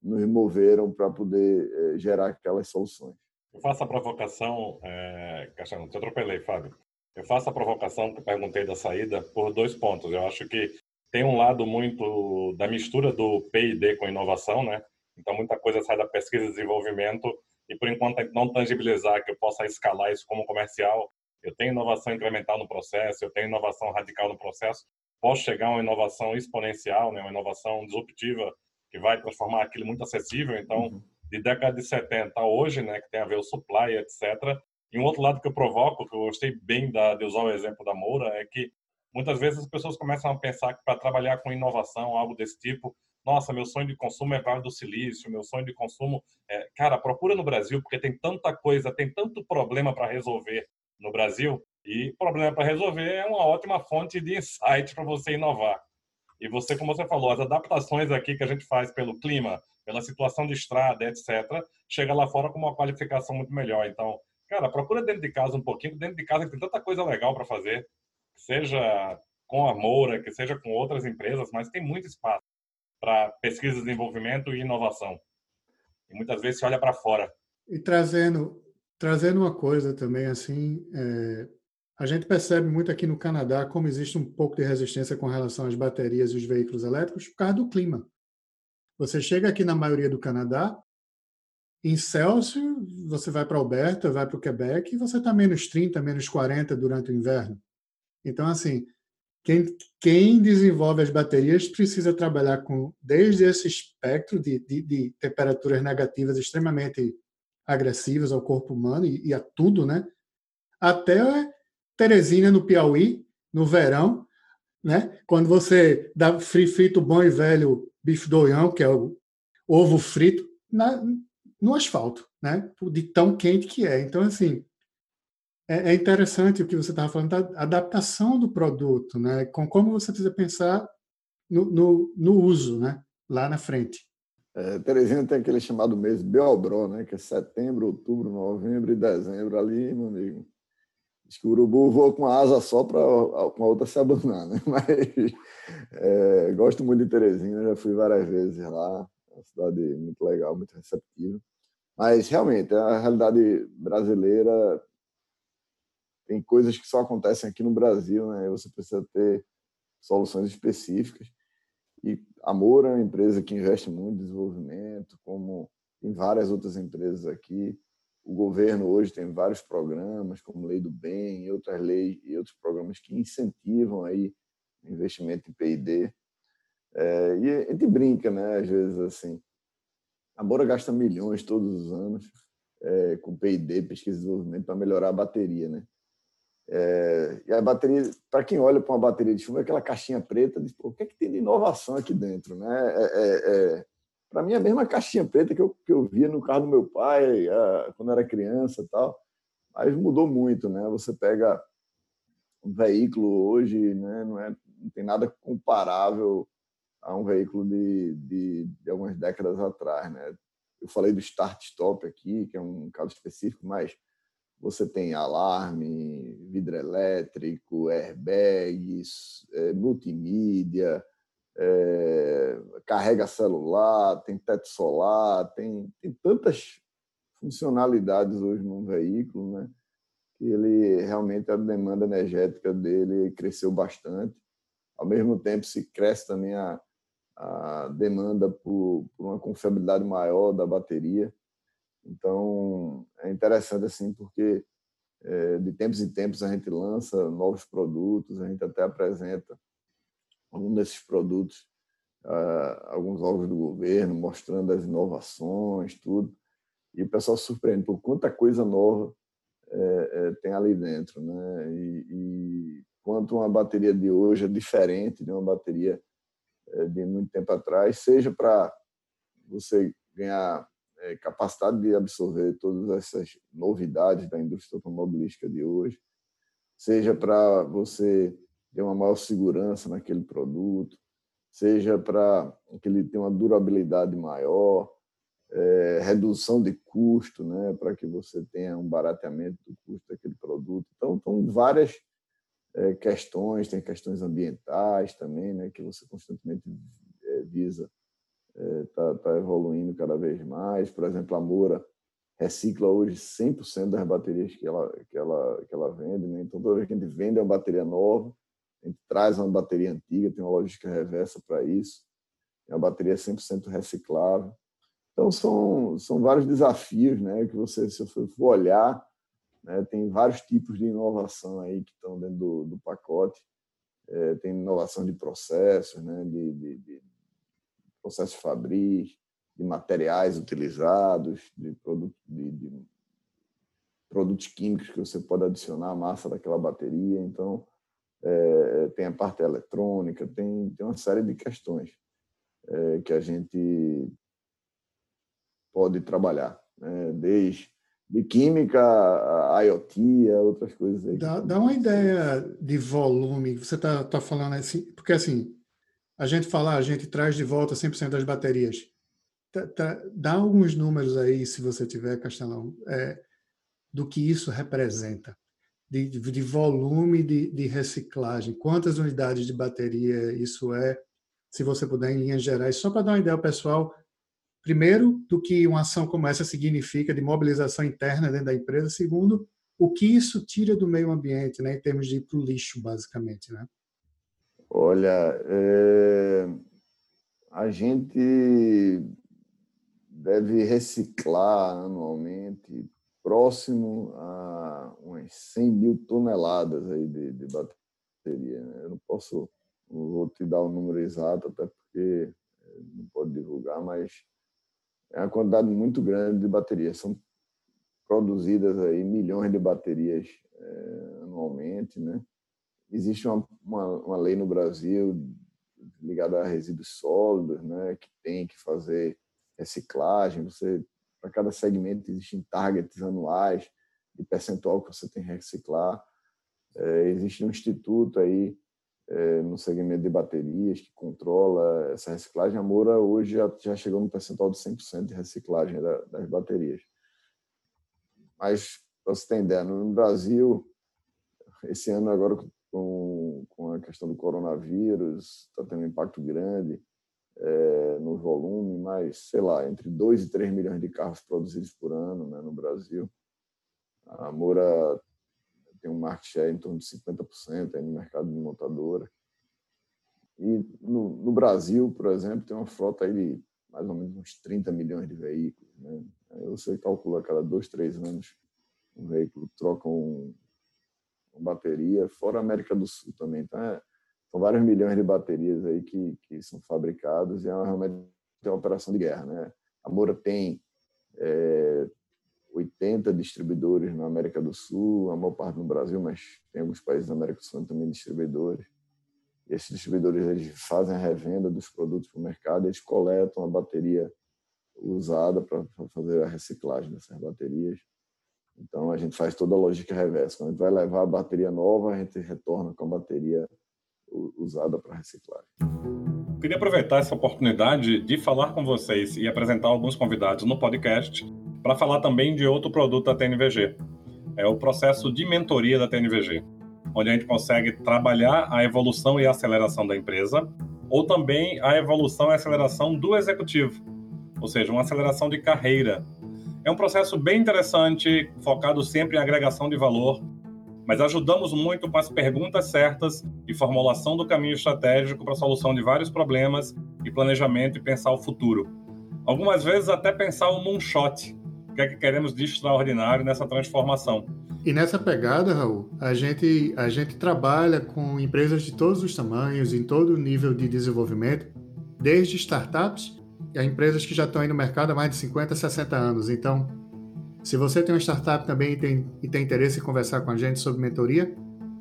nos moveram para poder é, gerar aquelas soluções.
Eu faço a provocação, é, Castelo, te atropelei, Fábio. Eu faço a provocação que perguntei da saída por dois pontos. Eu acho que tem um lado muito da mistura do P&D com inovação, né? Então muita coisa sai da pesquisa e desenvolvimento e por enquanto não tangibilizar que eu possa escalar isso como comercial. Eu tenho inovação incremental no processo, eu tenho inovação radical no processo. Posso chegar a uma inovação exponencial, né? Uma inovação disruptiva que vai transformar aquilo muito acessível. Então, uhum. de década de 70 a hoje, né? Que tem a ver o supply, etc. E um outro lado que eu provoco, que eu gostei bem da, de usar o exemplo da Moura, é que muitas vezes as pessoas começam a pensar que para trabalhar com inovação, algo desse tipo, nossa, meu sonho de consumo é Vale do Silício, meu sonho de consumo é... Cara, procura no Brasil, porque tem tanta coisa, tem tanto problema para resolver no Brasil, e problema para resolver é uma ótima fonte de insight para você inovar. E você, como você falou, as adaptações aqui que a gente faz pelo clima, pela situação de estrada, etc., chega lá fora com uma qualificação muito melhor. Então, Cara, procura dentro de casa um pouquinho. Dentro de casa tem tanta coisa legal para fazer, seja com a Moura, que seja com outras empresas, mas tem muito espaço para pesquisa, desenvolvimento e inovação. E muitas vezes se olha para fora.
E trazendo, trazendo uma coisa também, assim, é, a gente percebe muito aqui no Canadá como existe um pouco de resistência com relação às baterias e os veículos elétricos por causa do clima. Você chega aqui na maioria do Canadá, em Celsius, você vai para Alberta, vai para o Quebec, e você está menos 30, menos 40 durante o inverno. Então, assim, quem, quem desenvolve as baterias precisa trabalhar com desde esse espectro de, de, de temperaturas negativas extremamente agressivas ao corpo humano e, e, a tudo, né? Até Teresina, no Piauí, no verão, né? Quando você dá frito bom e velho bife doião, que é o ovo frito, na, no asfalto, né? De tão quente que é. Então, assim, é interessante o que você estava falando da adaptação do produto, né? Com como você precisa pensar no, no, no uso, né? Lá na frente.
É, Teresina tem aquele chamado mês Belbró, né? Que é setembro, outubro, novembro e dezembro ali, meu amigo. Acho que o urubu voa com a asa só para com a outra se abandonar, né? Mas é, gosto muito de Teresina, já fui várias vezes lá. É uma cidade muito legal, muito receptiva. Mas, realmente, a realidade brasileira tem coisas que só acontecem aqui no Brasil, né? Você precisa ter soluções específicas. E a Moura é uma empresa que investe muito em desenvolvimento, como tem várias outras empresas aqui. O governo hoje tem vários programas, como Lei do Bem e outras leis e outros programas que incentivam aí investimento em P&D. É, e a gente brinca, né, às vezes assim, a Bora gasta milhões todos os anos é, com P&D, pesquisa e desenvolvimento, para melhorar a bateria, né? É, e a bateria, para quem olha para uma bateria de chuva, é aquela caixinha preta, diz, o que é que tem de inovação aqui dentro, né? É, é, é para mim, é a mesma caixinha preta que eu, que eu via no carro do meu pai a, quando era criança tal, mas mudou muito, né? Você pega um veículo hoje, né? Não, é, não tem nada comparável a um veículo de, de, de algumas décadas atrás. Né? Eu falei do start-stop aqui, que é um caso específico, mas você tem alarme, vidro elétrico, airbags, é, multimídia, é, carrega celular, tem teto solar, tem, tem tantas funcionalidades hoje num veículo, né? Que ele realmente a demanda energética dele cresceu bastante. Ao mesmo tempo, se cresce também a, a demanda por, por, uma confiabilidade maior da bateria. Então, é interessante assim, porque é, de tempos em tempos a gente lança novos produtos, a gente até apresenta algum desses produtos, uh, alguns órgãos do governo, mostrando as inovações, tudo. E o pessoal se surpreende por quanta coisa nova é, é, tem ali dentro. Né? E, e quanto uma bateria de hoje é diferente de uma bateria eh, de muito tempo atrás, seja para você ganhar eh, capacidade de absorver todas essas novidades da indústria automobilística de hoje, seja para você ter uma maior segurança naquele produto, seja para que ele tenha uma durabilidade maior, é, redução de custo, né, para que você tenha um barateamento do custo daquele produto. Então, estão várias é, questões, tem questões ambientais também, né, que você constantemente é, visa está é, tá evoluindo cada vez mais. Por exemplo, a Moura recicla hoje 100% das baterias que ela, que ela, que ela vende. Né? Então, toda vez que a gente vende uma bateria nova, a gente traz uma bateria antiga, tem uma lógica reversa para isso. É uma bateria 100% reciclável. Então, são, são vários desafios né, que você, se for olhar, né, tem vários tipos de inovação aí que estão dentro do, do pacote. É, tem inovação de processos, né, de, de, de processos fabris, de materiais utilizados, de, produto, de, de, produtos químicos que você pode adicionar à massa daquela bateria. Então, é, tem a parte eletrônica, tem, tem uma série de questões é, que a gente pode trabalhar, né? desde de química, a IoT, a outras coisas aí.
Dá, dá uma ideia de volume, você está tá falando assim, porque assim, a gente fala, a gente traz de volta 100% das baterias. Tá, tá, dá alguns números aí, se você tiver, Castelão, é, do que isso representa, de, de volume de, de reciclagem, quantas unidades de bateria isso é, se você puder, em linhas gerais, só para dar uma ideia ao pessoal, primeiro, do que uma ação como essa significa de mobilização interna dentro da empresa, segundo, o que isso tira do meio ambiente, né, em termos de ir para o lixo, basicamente, né?
Olha, é... a gente deve reciclar anualmente próximo a umas 100 mil toneladas aí de, de bateria. Né? Eu não posso, não vou te dar o número exato, até porque é, não pode divulgar, mas é uma quantidade muito grande de baterias. São produzidas aí milhões de baterias é, anualmente, né? Existe uma, uma, uma, lei no Brasil ligada a resíduos sólidos, né? Que tem que fazer reciclagem. Você para cada segmento existem targets anuais de percentual que você tem que reciclar. É, existe um instituto aí é, no segmento de baterias, que controla essa reciclagem. A Moura hoje já, já chegou no percentual de 100% de reciclagem da, das baterias. Mas, para você ter ideia, no Brasil, esse ano agora com, com a questão do coronavírus, está tendo um impacto grande é, no volume, mas, sei lá, entre 2 e 3 milhões de carros produzidos por ano né, no Brasil. A Moura tem um market share em torno de 50% aí no mercado de montadora. E no, no, Brasil, por exemplo, tem uma frota aí de mais ou menos uns 30 milhões de veículos. Né? Aí você calcula a cada dois, três anos um veículo troca um, bateria, fora a América do Sul também. Então, é, são vários milhões de baterias aí que, que são fabricadas e é realmente uma operação de guerra. Né? A Moura tem é, 80 distribuidores na América do Sul, a maior parte no Brasil, mas tem alguns países da América do Sul também distribuidores. E esses distribuidores eles fazem a revenda dos produtos para o mercado, eles coletam a bateria usada para fazer a reciclagem dessas baterias. Então a gente faz toda a lógica reversa. Quando a gente vai levar a bateria nova, a gente retorna com a bateria usada para reciclagem.
Queria aproveitar essa oportunidade de falar com vocês e apresentar alguns convidados no podcast para falar também de outro produto da TNVG. É o processo de mentoria da TNVG, onde a gente consegue trabalhar a evolução e a aceleração da empresa, ou também a evolução e aceleração do executivo, ou seja, uma aceleração de carreira. É um processo bem interessante, focado sempre em agregação de valor, mas ajudamos muito com as perguntas certas e formulação do caminho estratégico para a solução de vários problemas e planejamento e pensar o futuro. Algumas vezes até pensar um moonshot, que é que queremos de extraordinário nessa transformação.
E nessa pegada, Raul, a gente, a gente trabalha com empresas de todos os tamanhos, em todo nível de desenvolvimento, desde startups a empresas que já estão aí no mercado há mais de 50, 60 anos. Então, se você tem uma startup também e tem, e tem interesse em conversar com a gente sobre mentoria,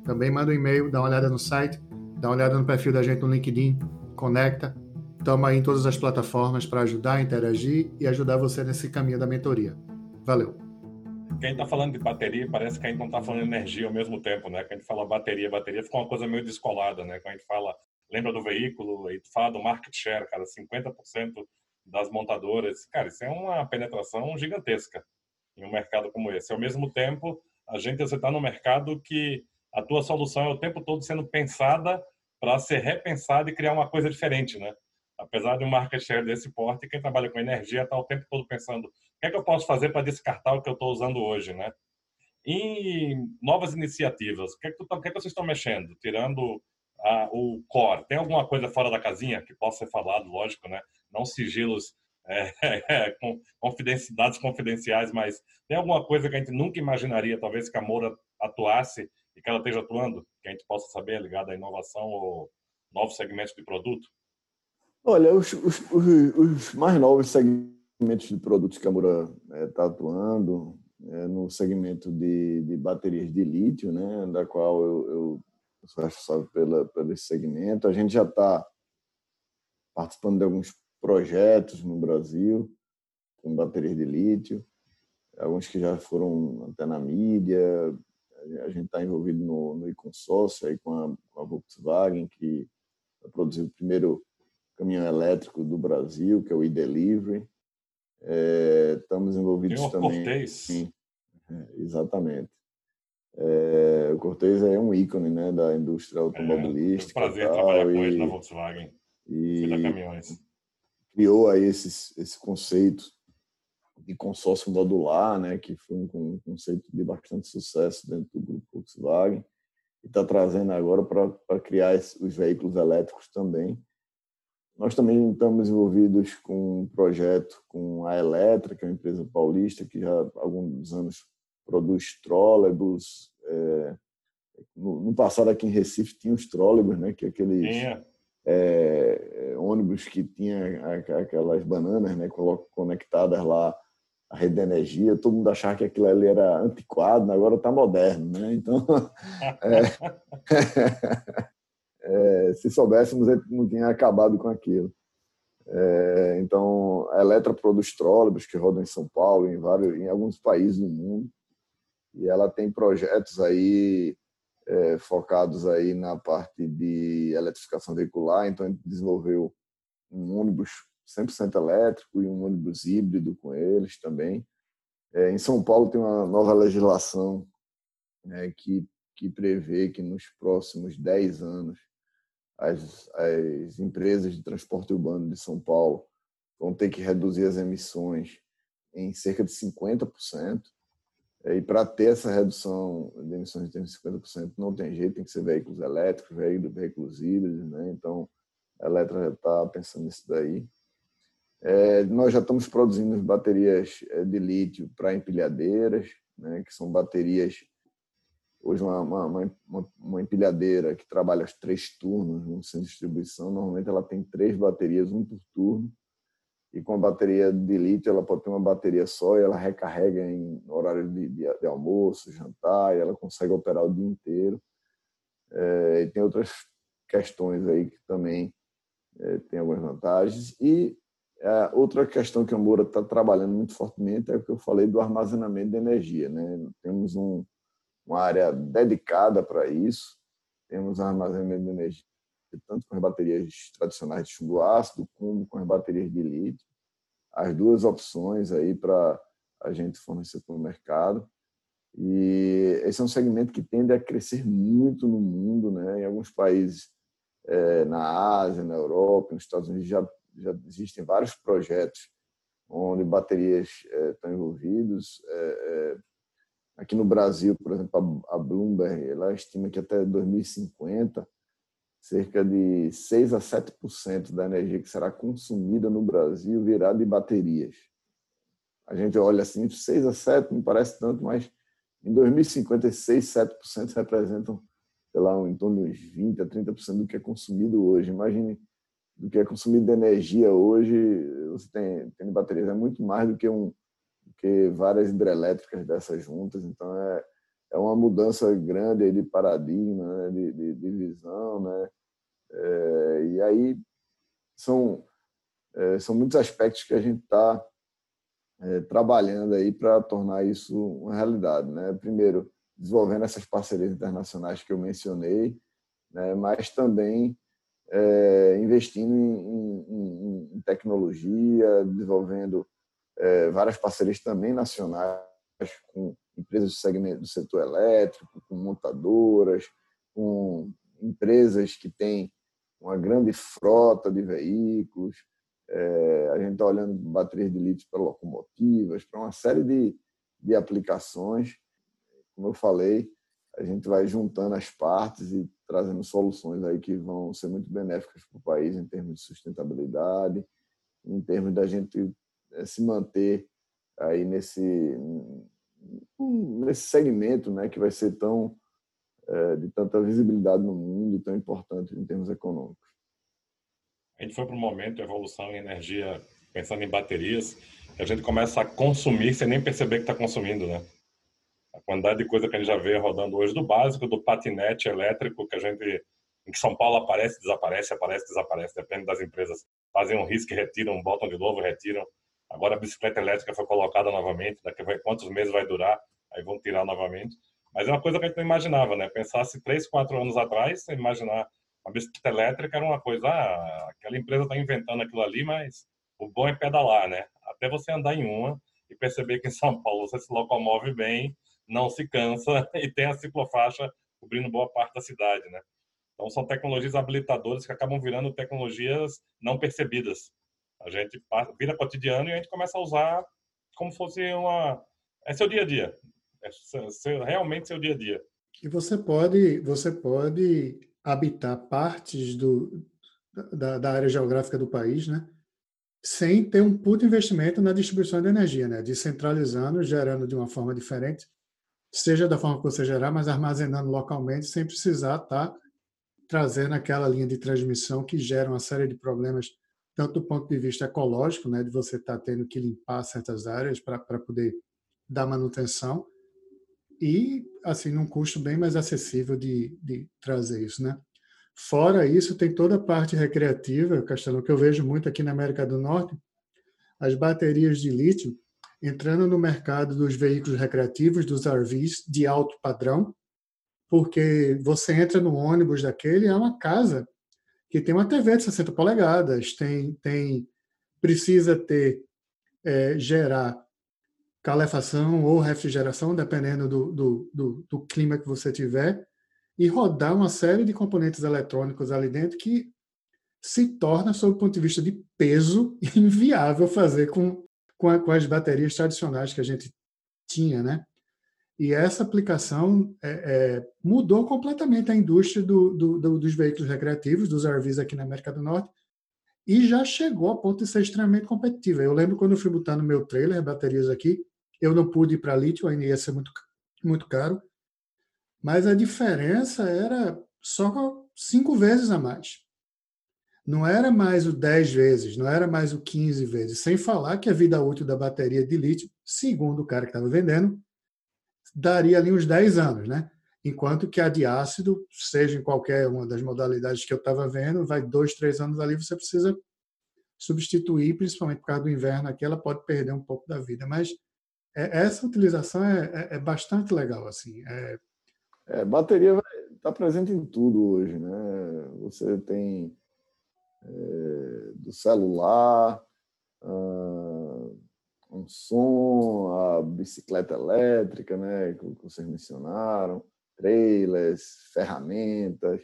também manda um e-mail, dá uma olhada no site, dá uma olhada no perfil da gente no LinkedIn, conecta, toma aí em todas as plataformas para ajudar, interagir e ajudar você nesse caminho da mentoria. Valeu.
Quem está falando de bateria, parece que a gente não está falando de energia ao mesmo tempo, né? Quando a gente fala bateria, bateria fica uma coisa meio descolada, né? Quando a gente fala, lembra do veículo, e fala do market share, cara, 50% das montadoras. Cara, isso é uma penetração gigantesca em um mercado como esse. Ao mesmo tempo, a gente está no mercado que a tua solução é o tempo todo sendo pensada para ser repensada e criar uma coisa diferente, né? Apesar de um market share desse porte, quem trabalha com energia está o tempo todo pensando o que é que eu posso fazer para descartar o que eu estou usando hoje, né? Em novas iniciativas, o que é que, tu, tá, o que, é que vocês estão mexendo? Tirando a, o core, tem alguma coisa fora da casinha que possa ser falado, lógico, né? Não sigilos é, é, com confidenciais, confidenciais, mas tem alguma coisa que a gente nunca imaginaria, talvez, que a Moura atuasse e que ela esteja atuando, que a gente possa saber ligado à inovação ou novos segmentos de produto?
Olha, os, os, os, os mais novos segmentos de produtos que a Moura está é, atuando é, no segmento de, de, baterias de lítio, né, da qual eu, eu sou responsável pela, pelo segmento. A gente já está participando de alguns projetos no Brasil com baterias de lítio, alguns que já foram até na mídia. A gente está envolvido no, no e-consórcio aí com a, com a Volkswagen, que produziu o primeiro caminhão elétrico do Brasil, que é o e-Delivery. É, estamos envolvidos
Tem
também.
Cortez. Sim,
é, exatamente. É, o Cortez é um ícone né, da indústria automobilística.
É, um prazer trabalhar com ele na Volkswagen. E, caminhões
criou aí esse, esse conceito de consórcio modular, né, que foi um, conceito de bastante sucesso dentro do grupo Volkswagen, e está trazendo agora para criar os veículos elétricos também. Nós também estamos envolvidos com um projeto com a Eletra, que é uma empresa paulista que já há alguns anos produz trólebus. É, no, no, passado aqui em Recife tinha os trólebus, né, que é aqueles é, ônibus que tinha aquelas bananas né, conectadas lá à rede de energia, todo mundo achava que aquilo ali era antiquado, agora está moderno. Né? Então, é, é, se soubéssemos, a gente não tinha acabado com aquilo. É, então, a Eletra produz trólebus que rodam em São Paulo, em, vários, em alguns países do mundo, e ela tem projetos aí é, focados aí na parte de eletrificação veicular, então a gente desenvolveu um ônibus 100% elétrico e um ônibus híbrido com eles também. É, em São Paulo tem uma nova legislação né, que, que prevê que nos próximos 10 anos as, as empresas de transporte urbano de São Paulo vão ter que reduzir as emissões em cerca de 50%. É, e para ter essa redução de emissões de 50%, não tem jeito, tem que ser veículos elétricos, veículos híbridos, né? Então, a Eletra já está pensando nisso daí. É, nós já estamos produzindo baterias é, de lítio para empilhadeiras, né? que são baterias. Hoje, uma, uma, uma, uma empilhadeira que trabalha os três turnos no centro de distribuição, normalmente ela tem três baterias, um por turno, e com a bateria de lítio ela pode ter uma bateria só e ela recarrega em horário de, de, de almoço, jantar, e ela consegue operar o dia inteiro. É, e tem outras questões aí que também é, tem algumas vantagens. E é, outra questão que a Moura está trabalhando muito fortemente é o que eu falei do armazenamento de energia. Né? Temos um, uma área dedicada para isso, temos armazenamento de energia tanto com as baterias tradicionais de chumbo ácido como com as baterias de lítio. As duas opções aí para a gente fornecer para o mercado. E esse é um segmento que tende a crescer muito no mundo, né? Em alguns países, é, na Ásia, na Europa, nos Estados Unidos já já existem vários projetos onde baterias é, estão envolvidos. É, é, aqui no Brasil, por exemplo, a Bloomberg ela estima que até 2050 cerca de 6 a 7% da energia que será consumida no Brasil virá de baterias. A gente olha assim, 6 a 7 não parece tanto, mas em 2050, 6, 7% representam, sei lá, em torno de uns 20 a 30% do que é consumido hoje. Imagine do que é consumido de energia hoje, você tem, tem baterias, é muito mais do que, um, do que várias hidrelétricas dessas juntas, então é, é uma mudança grande de paradigma, né, de, de, de, visão, né? É, e aí são é, são muitos aspectos que a gente está é, trabalhando aí para tornar isso uma realidade, né? Primeiro, desenvolvendo essas parcerias internacionais que eu mencionei, né? Mas também é, investindo em, em, em, tecnologia, desenvolvendo é, várias parcerias também nacionais com empresas do segmento do setor elétrico, com montadoras, com empresas que têm uma grande frota de veículos. É, a gente está olhando baterias de lítio para locomotivas, para uma série de, de aplicações. Como eu falei, a gente vai juntando as partes e trazendo soluções aí que vão ser muito benéficas para o país em termos de sustentabilidade, em termos da gente eh, se manter aí nesse nesse segmento, né, que vai ser tão é, de tanta visibilidade no mundo e tão importante em termos econômicos.
A gente foi para um momento evolução em energia, pensando em baterias, que a gente começa a consumir sem nem perceber que está consumindo, né? A quantidade de coisa que a gente já vê rodando hoje, do básico, do patinete elétrico, que a gente, em São Paulo aparece, desaparece, aparece, desaparece, depende das empresas. Fazem um risco, retiram, botam de novo, retiram. Agora a bicicleta elétrica foi colocada novamente, daqui a quantos meses vai durar, aí vão tirar novamente. Mas é uma coisa que a gente não imaginava, né? Pensar se três, quatro anos atrás, imaginar a bicicleta elétrica era uma coisa, ah, aquela empresa está inventando aquilo ali, mas o bom é pedalar, né? Até você andar em uma e perceber que em São Paulo você se locomove bem, não se cansa e tem a ciclofaixa cobrindo boa parte da cidade, né? Então são tecnologias habilitadoras que acabam virando tecnologias não percebidas. A gente vira cotidiano e a gente começa a usar como fosse uma é seu dia a dia. É realmente seu dia a dia.
E você pode você pode habitar partes do da, da área geográfica do país, né? Sem ter um puto investimento na distribuição de energia, né? Descentralizando, gerando de uma forma diferente seja da forma que você gerar, mas armazenando localmente, sem precisar estar tá trazendo aquela linha de transmissão que gera uma série de problemas, tanto do ponto de vista ecológico, né, de você estar tá tendo que limpar certas áreas para poder dar manutenção, e assim num custo bem mais acessível de, de trazer isso, né? Fora isso, tem toda a parte recreativa, Castelo, que eu vejo muito aqui na América do Norte, as baterias de lítio entrando no mercado dos veículos recreativos, dos RVs de alto padrão, porque você entra no ônibus daquele, é uma casa que tem uma TV de 60 polegadas, tem, tem precisa ter, é, gerar calefação ou refrigeração, dependendo do, do, do, do clima que você tiver, e rodar uma série de componentes eletrônicos ali dentro que se torna, sob o ponto de vista de peso, inviável fazer com, com, a, com as baterias tradicionais que a gente tinha, né? E essa aplicação é, é, mudou completamente a indústria do, do, do, dos veículos recreativos, dos RVs aqui na América do Norte, e já chegou a ponto de ser extremamente competitiva. Eu lembro quando eu fui no meu trailer baterias aqui, eu não pude ir para lítio, ainda ia ser muito, muito caro, mas a diferença era só cinco vezes a mais não era mais o 10 vezes, não era mais o 15 vezes, sem falar que a vida útil da bateria de lítio, segundo o cara que estava vendendo, daria ali uns 10 anos, né? Enquanto que a de ácido, seja em qualquer uma das modalidades que eu estava vendo, vai dois, três anos ali, você precisa substituir, principalmente por causa do inverno aqui, ela pode perder um pouco da vida. Mas é, essa utilização é, é, é, bastante legal, assim. É...
é bateria está presente em tudo hoje, né? Você tem é, do celular, uh, um som, a bicicleta elétrica, né, que vocês mencionaram, trailers, ferramentas.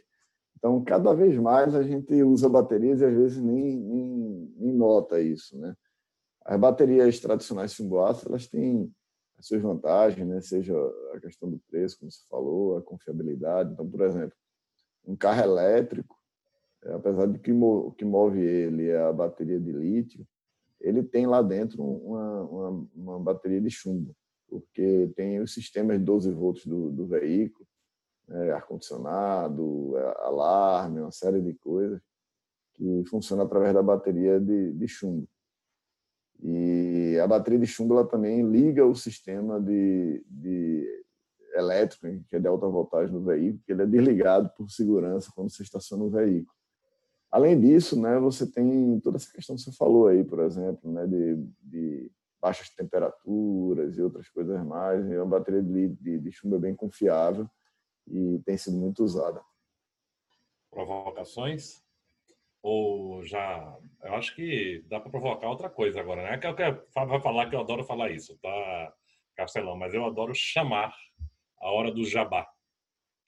Então, cada vez mais a gente usa baterias e às vezes nem, nem, nem nota isso, né? As baterias tradicionais fimboaço, elas têm as suas vantagens, né? Seja a questão do preço, como você falou, a confiabilidade. Então, por exemplo, um carro elétrico, é, apesar de que o que move ele é a bateria de lítio, ele tem lá dentro uma, uma, uma bateria de chumbo, porque tem os sistemas de 12 volts do, do veículo, né, ar-condicionado, alarme, uma série de coisas que funciona através da bateria de, de chumbo. E a bateria de chumbo ela também liga o sistema de, de elétrico, que é de alta voltagem do veículo, que ele é desligado por segurança quando você estaciona o veículo. Além disso, né, você tem toda essa questão que você falou aí, por exemplo, né, de, de baixas temperaturas e outras coisas mais. E uma bateria de, de, de chumbo é bem confiável e tem sido muito usada.
Provocações? Ou já. Eu acho que dá para provocar outra coisa agora, né? Que é Fábio vai falar, que eu adoro falar isso, tá, Castelão? Mas eu adoro chamar a hora do jabá.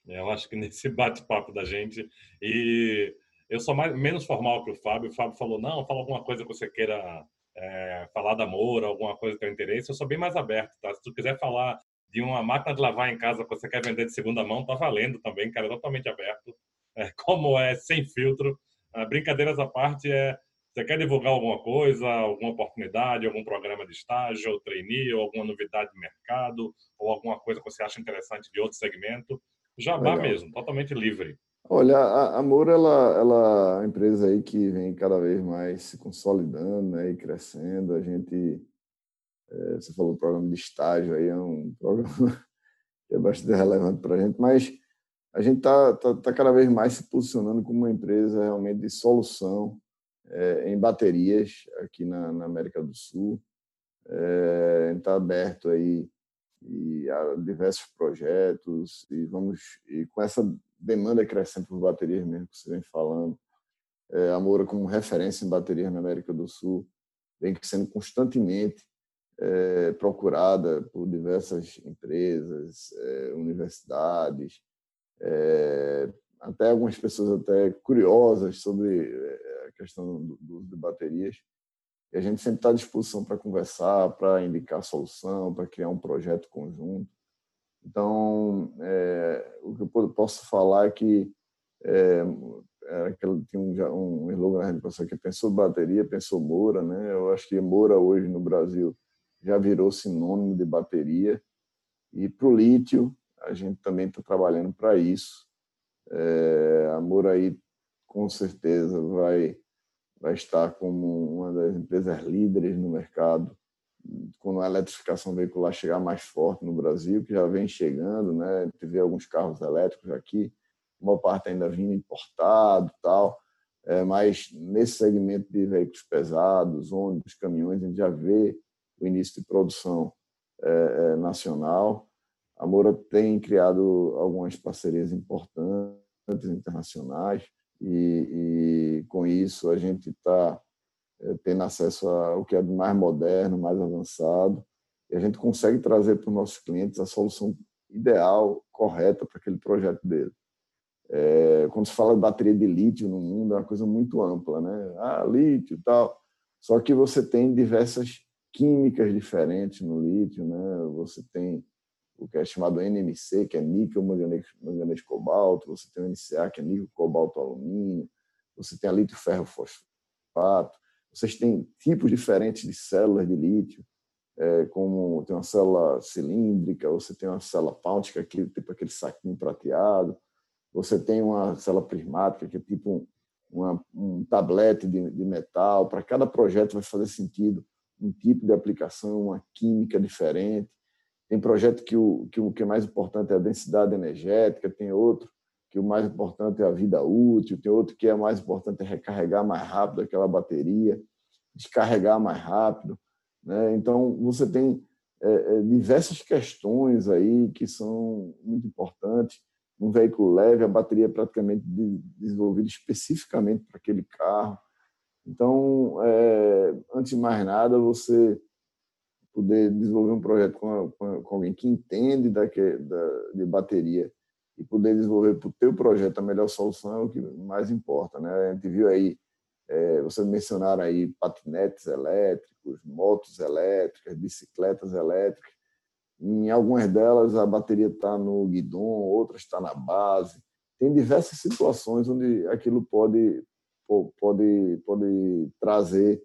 Eu acho que nesse bate-papo da gente. E eu sou mais, menos formal que o Fábio. O Fábio falou: não, fala alguma coisa que você queira é, falar da amor, alguma coisa que tem interesse. Eu sou bem mais aberto, tá? Se tu quiser falar de uma máquina de lavar em casa que você quer vender de segunda mão, tá valendo também, cara, totalmente aberto. É, como é sem filtro. Ah, brincadeiras à parte, é você quer divulgar alguma coisa, alguma oportunidade, algum programa de estágio, ou trainee, ou alguma novidade de mercado, ou alguma coisa que você acha interessante de outro segmento? Jabá Legal. mesmo, totalmente livre.
Olha, a Amor ela, ela é uma empresa aí que vem cada vez mais se consolidando né, e crescendo. A gente, é, você falou do programa de estágio aí, é um programa que é bastante relevante para a gente, mas a gente está tá, tá cada vez mais se posicionando como uma empresa realmente de solução é, em baterias aqui na, na América do Sul. É, está aberto aí e a diversos projetos e vamos e com essa demanda crescente por baterias mesmo que você vem falando é, a Moura como referência em baterias na América do Sul vem sendo constantemente é, procurada por diversas empresas é, universidades é, até algumas pessoas até curiosas sobre é, a questão do, uso de baterias e a gente sempre está à disposição para conversar, para indicar solução, para criar um projeto conjunto. Então, é, o que eu posso falar é que é, tinha um, um slogan na pessoa que pensou bateria, pensou Moura, né? Eu acho que Moura hoje no Brasil já virou sinônimo de bateria. E para o lítio, a gente também está trabalhando para isso. É, a aí, com certeza, vai vai estar como uma das empresas líderes no mercado quando a eletrificação veicular chegar mais forte no Brasil, que já vem chegando, né? Vê alguns carros elétricos aqui, uma parte ainda vindo importado, tal. É, mas nesse segmento de veículos pesados, ônibus, caminhões, a gente já vê o início de produção é, é, nacional. A Moura tem criado algumas parcerias importantes internacionais e, e com isso a gente está tendo acesso ao que é mais moderno, mais avançado, e a gente consegue trazer para os nossos clientes a solução ideal, correta para aquele projeto dele. É, quando se fala de bateria de lítio no mundo, é uma coisa muito ampla, né? Ah, lítio e tal. Só que você tem diversas químicas diferentes no lítio, né? Você tem o que é chamado NMC, que é níquel, manganês, manganês cobalto, você tem o NCA, que é níquel, cobalto, alumínio, você tem a lítio, ferro, fosfato, vocês têm tipos diferentes de células de lítio, é, como tem uma célula cilíndrica, você tem uma célula páltica, que tipo aquele saquinho prateado, você tem uma célula prismática, que é tipo uma, um tablete de, de metal. Para cada projeto vai fazer sentido um tipo de aplicação, uma química diferente. Tem projeto que o, que o que é mais importante é a densidade energética, tem outro que o mais importante é a vida útil, tem outro que é mais importante é recarregar mais rápido aquela bateria, descarregar mais rápido. Né? Então, você tem é, é diversas questões aí que são muito importantes. Um veículo leve, a bateria é praticamente desenvolvida especificamente para aquele carro. Então, é, antes de mais nada, você poder desenvolver um projeto com, com, com alguém que entende da, da, de bateria e poder desenvolver para o teu projeto a melhor solução é o que mais importa, né? A gente viu aí, é, vocês mencionaram aí patinetes elétricos, motos elétricas, bicicletas elétricas. Em algumas delas a bateria está no guidão, outras está na base. Tem diversas situações onde aquilo pode pode pode trazer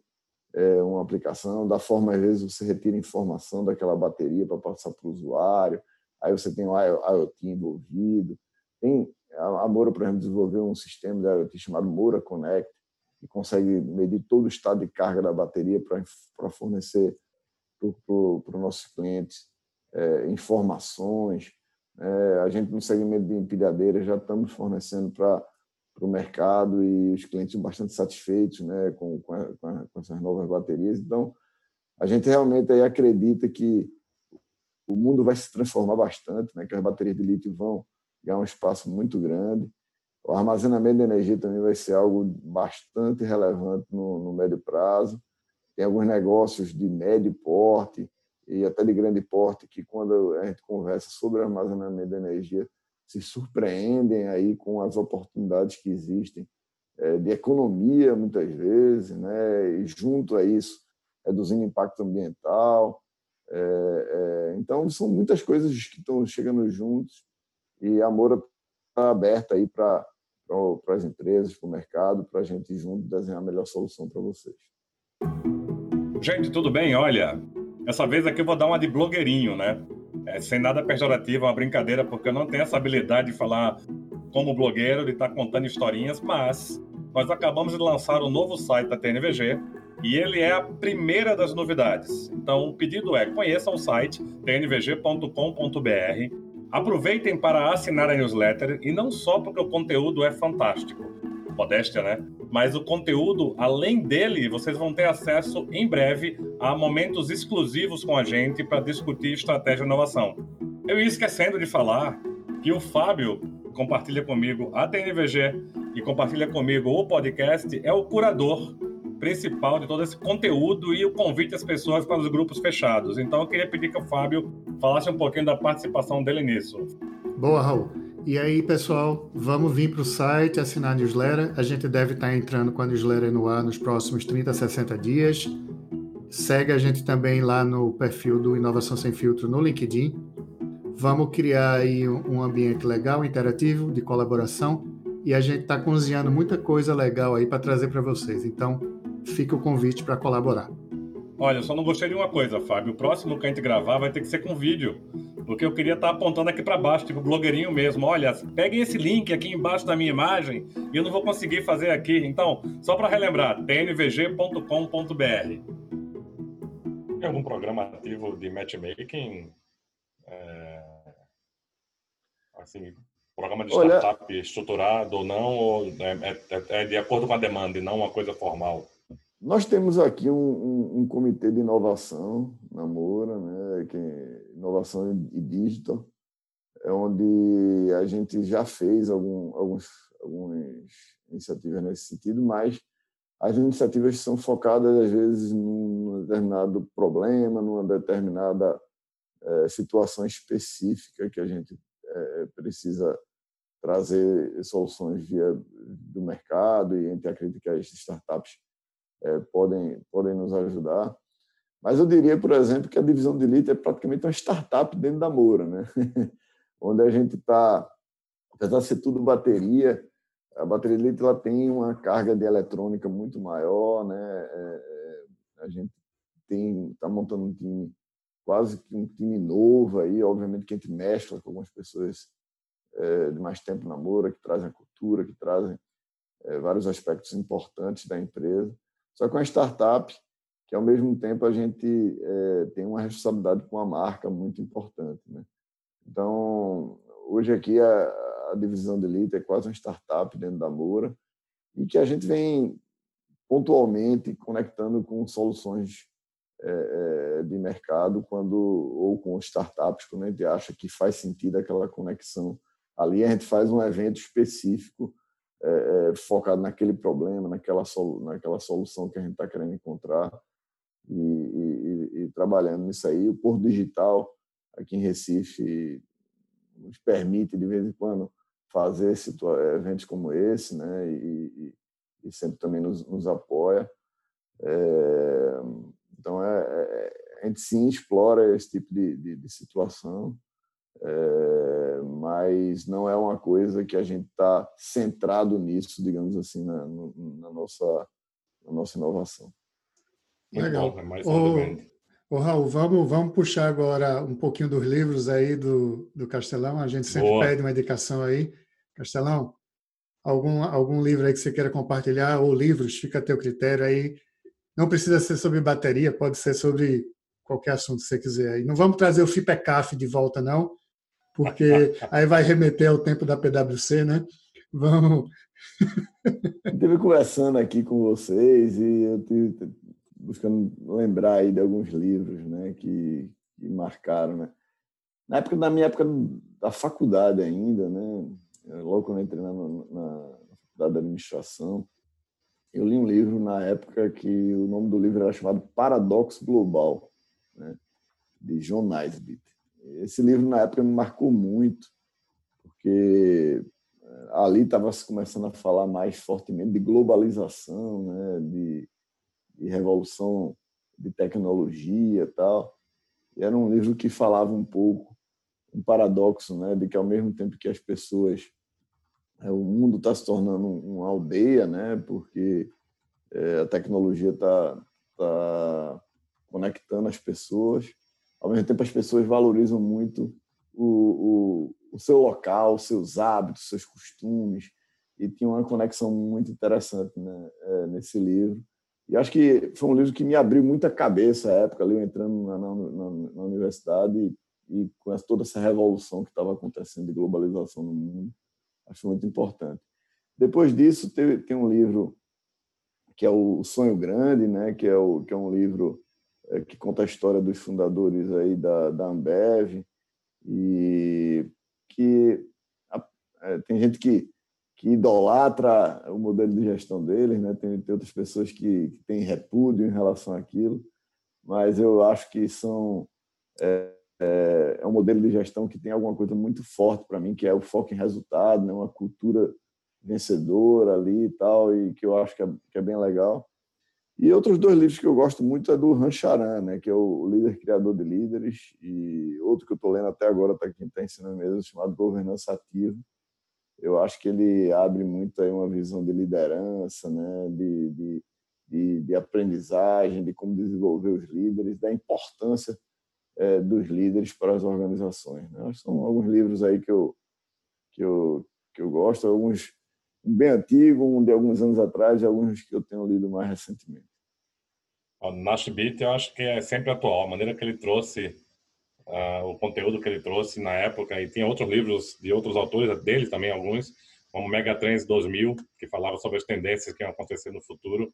é, uma aplicação, da forma, às vezes, você retira informação daquela bateria para passar para o usuário, aí você tem o IoT envolvido. Tem, a Moura, por exemplo, desenvolveu um sistema de IoT chamado Moura Connect, que consegue medir todo o estado de carga da bateria para fornecer para os nossos clientes é, informações. É, a gente, no segmento de empilhadeira, já estamos fornecendo para o mercado e os clientes bastante satisfeitos né, com, com, a, com, essas novas baterias. Então, a gente realmente aí acredita que o mundo vai se transformar bastante, né, que as baterias de lítio vão ganhar um espaço muito grande O armazenamento de energia também vai ser algo bastante relevante no, no médio prazo. Tem alguns negócios de médio porte e até de grande porte que, quando a gente conversa sobre armazenamento de energia, se surpreendem aí com as oportunidades que existem é, de economia, muitas vezes, né? e junto a isso, reduzindo impacto ambiental. É, é, então, são muitas coisas que estão chegando juntos e a Moura está aberta aí para para as empresas, para o mercado, para a gente junto desenhar a melhor solução para vocês.
Gente, tudo bem? Olha, essa vez aqui eu vou dar uma de blogueirinho, né? É, sem nada pejorativo, uma brincadeira, porque eu não tenho essa habilidade de falar como blogueiro, de estar tá contando historinhas, mas nós acabamos de lançar o um novo site da TNVG e ele é a primeira das novidades. Então, o pedido é: conheçam o site tnvg.com.br, aproveitem para assinar a newsletter e não só porque o conteúdo é fantástico, modéstia, né? Mas o conteúdo, além dele, vocês vão ter acesso em breve a momentos exclusivos com a gente para discutir estratégia e inovação. Eu ia esquecendo de falar que o Fábio compartilha comigo a TNVG e compartilha comigo o podcast, é o curador principal de todo esse conteúdo e o convite às pessoas para os grupos fechados. Então eu queria pedir que o Fábio falasse um pouquinho da participação dele nisso.
Boa, Raul. E aí, pessoal, vamos vir para o site, assinar a newsletter. A gente deve estar entrando com a newsletter no ar nos próximos 30, 60 dias. Segue a gente também lá no perfil do Inovação Sem Filtro no LinkedIn. Vamos criar aí um ambiente legal, interativo, de colaboração. E a gente está cozinhando muita coisa legal aí para trazer para vocês. Então, fica o convite para colaborar.
Olha, eu só não gostei de uma coisa, Fábio. O próximo que a gente gravar vai ter que ser com vídeo. Porque eu queria estar tá apontando aqui para baixo, tipo blogueirinho mesmo. Olha, peguem esse link aqui embaixo da minha imagem e eu não vou conseguir fazer aqui. Então, só para relembrar, tnvg.com.br. Tem algum programa ativo de matchmaking? É... Assim, programa de startup Olha... estruturado ou não? Ou é, é, é de acordo com a demanda e não uma coisa formal?
Nós temos aqui um, um, um, comitê de inovação na Moura, né, que é inovação e digital, é onde a gente já fez algum, alguns, algumas iniciativas nesse sentido, mas as iniciativas são focadas, às vezes, num determinado problema, numa determinada é, situação específica que a gente é, precisa trazer soluções via do mercado e a gente acredita que as startups é, podem, podem nos ajudar. Mas eu diria, por exemplo, que a divisão de elite é praticamente uma startup dentro da Moura, né? onde a gente está, apesar de ser tudo bateria, a bateria de elite ela tem uma carga de eletrônica muito maior, né? É, é, a gente tem está montando um time quase que um time novo aí, obviamente que a gente mescla com algumas pessoas é, de mais tempo na Moura, que trazem a cultura, que trazem é, vários aspectos importantes da empresa. Só que uma startup que, ao mesmo tempo, a gente é, tem uma responsabilidade com a marca muito importante. Né? Então, hoje aqui a, a divisão de elite é quase uma startup dentro da Moura e que a gente vem pontualmente conectando com soluções é, de mercado quando ou com startups quando a gente acha que faz sentido aquela conexão ali a gente faz um evento específico é, é, focado naquele problema, naquela, naquela solução que a gente está querendo encontrar e, e, e, trabalhando nisso aí. O Porto Digital, aqui em Recife, nos permite, de vez em quando, fazer eventos como esse, né? E, e sempre também nos, nos apoia. É, então, é, é, a gente sim explora esse tipo de, de, de situação é, mas não é uma coisa que a gente está centrado nisso, digamos assim, na, na, nossa, na nossa inovação.
Legal. Ô, ô, Raul, vamos, vamos puxar agora um pouquinho dos livros aí do, do Castelão. A gente sempre Boa. pede uma indicação aí. Castelão, algum, algum livro aí que você queira compartilhar, ou livros, fica a teu critério aí. Não precisa ser sobre bateria, pode ser sobre qualquer assunto que você quiser. E não vamos trazer o FIPECAF de volta, não, porque aí vai remeter ao tempo da PwC, né? Vamos.
Estive conversando aqui com vocês e eu estive buscando lembrar aí de alguns livros, né, que, que marcaram, né? Na época, na minha época da faculdade ainda, né, logo quando entrei na, na, faculdade de administração, eu li um livro na época que o nome do livro era chamado Paradoxo Global, né, de John Naisbitt. Esse livro, na época, me marcou muito, porque eh, ali estava se começando a falar mais fortemente de globalização, né, de, de revolução de tecnologia e tal. E era um livro que falava um pouco um paradoxo, né, de que ao mesmo tempo que as pessoas é, o mundo está se tornando uma aldeia, né? Porque é, a tecnologia está tá conectando as pessoas. Ao mesmo tempo, as pessoas valorizam muito o, o, o seu local, os seus hábitos, seus costumes. E tinha uma conexão muito interessante né, é, nesse livro. E acho que foi um livro que me abriu muita cabeça à época, ali eu entrando na, na, na, universidade e, e com toda essa revolução que estava acontecendo de globalização no mundo Acho muito importante. Depois disso, tem, tem um livro que é o Sonho Grande, né? que, é o, que é um livro que conta a história dos fundadores aí da, da Ambev e que é, tem gente que, que idolatra o modelo de gestão deles, né? tem, tem outras pessoas que, que têm repúdio em relação àquilo, mas eu acho que são é, é, é um modelo de gestão que tem alguma coisa muito forte para mim, que é o foco em resultado, né? uma cultura vencedora ali e tal, e que eu acho que é, que é bem legal. E outros dois livros que eu gosto muito é do Rancharan, né, que é o líder criador de líderes, e outro que eu estou lendo até agora, está aqui está ensinando mesmo, chamado Governança Ativa. Eu acho que ele abre muito aí uma visão de liderança, né, de, de, de, de aprendizagem, de como desenvolver os líderes, da importância é, dos líderes para as organizações. Né? São alguns livros aí que eu, que eu, que eu gosto, alguns um bem antigo, um de alguns anos atrás e alguns que eu tenho lido mais recentemente.
O Nash Beat eu acho que é sempre atual, a maneira que ele trouxe, uh, o conteúdo que ele trouxe na época, e tem outros livros de outros autores, dele também alguns, como Megatrends 2000, que falava sobre as tendências que iam acontecer no futuro.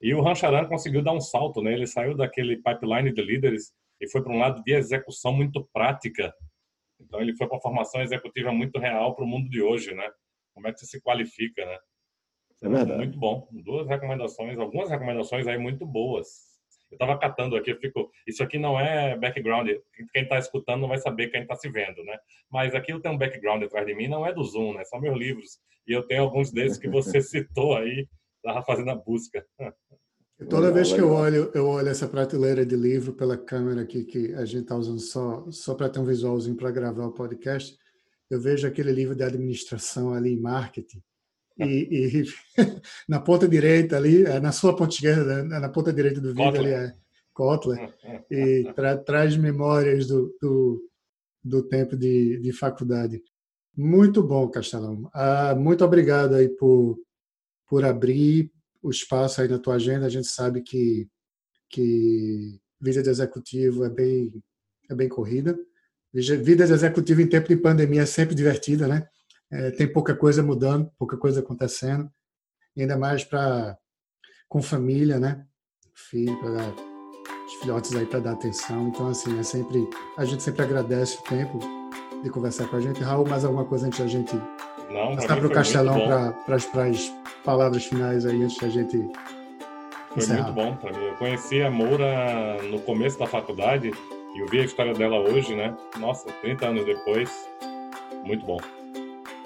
E o Rancharan conseguiu dar um salto, né? Ele saiu daquele pipeline de líderes e foi para um lado de execução muito prática. Então ele foi para uma formação executiva muito real para o mundo de hoje, né? Como é que você se qualifica, né?
É verdade.
Muito bom. Duas recomendações, algumas recomendações aí muito boas. Eu estava catando aqui, eu fico. Isso aqui não é background. Quem está escutando não vai saber quem está se vendo, né? Mas aqui eu tenho um background atrás de mim, não é do Zoom, né? São meus livros. E eu tenho alguns desses que você citou aí, estava fazendo a busca.
Toda vez que eu olho, eu olho essa prateleira de livro pela câmera aqui que a gente está usando só, só para ter um visualzinho para gravar o podcast, eu vejo aquele livro de administração ali em marketing. E, e na ponta direita ali, é, na sua ponta esquerda, né, na ponta direita do vídeo Kotler. ali é Kotler, e tra, traz memórias do, do, do tempo de, de faculdade. Muito bom, Castelão. Ah, muito obrigado aí por, por abrir, o espaço aí na tua agenda. A gente sabe que, que vida de executivo é bem, é bem corrida. Vida de executivo em tempo de pandemia é sempre divertida, né? É, tem pouca coisa mudando, pouca coisa acontecendo, ainda mais para com família, né? Filho, para os filhotes aí para dar atenção. Então, assim, é sempre a gente sempre agradece o tempo de conversar com a gente. Raul, mais alguma coisa antes da gente
Não,
passar para o Castelão para as palavras finais aí antes da gente
Foi muito bom para mim. Eu conheci a Moura no começo da faculdade eu vi a história dela hoje, né? Nossa, 30 anos depois, muito bom.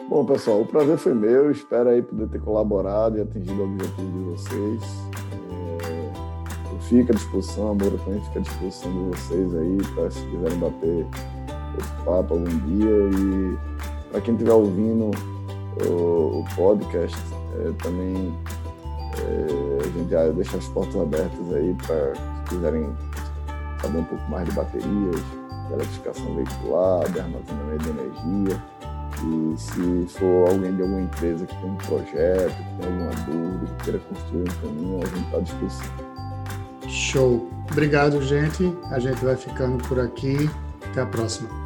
Bom, pessoal, o prazer foi meu. Espero aí poder ter colaborado e atingido o objetivo de vocês. É... Eu fico à disposição, a Moura também fica à disposição de vocês aí, para se quiserem bater esse papo algum dia. E para quem estiver ouvindo o, o podcast, é, também é, a gente já deixa as portas abertas aí para se quiserem saber um pouco mais de baterias, eletrificação veicular, de armazenamento de energia. E se for alguém de alguma empresa que tem um projeto, que tem alguma dúvida, que queira construir um caminho, a gente está à disposição.
Show. Obrigado, gente. A gente vai ficando por aqui. Até a próxima.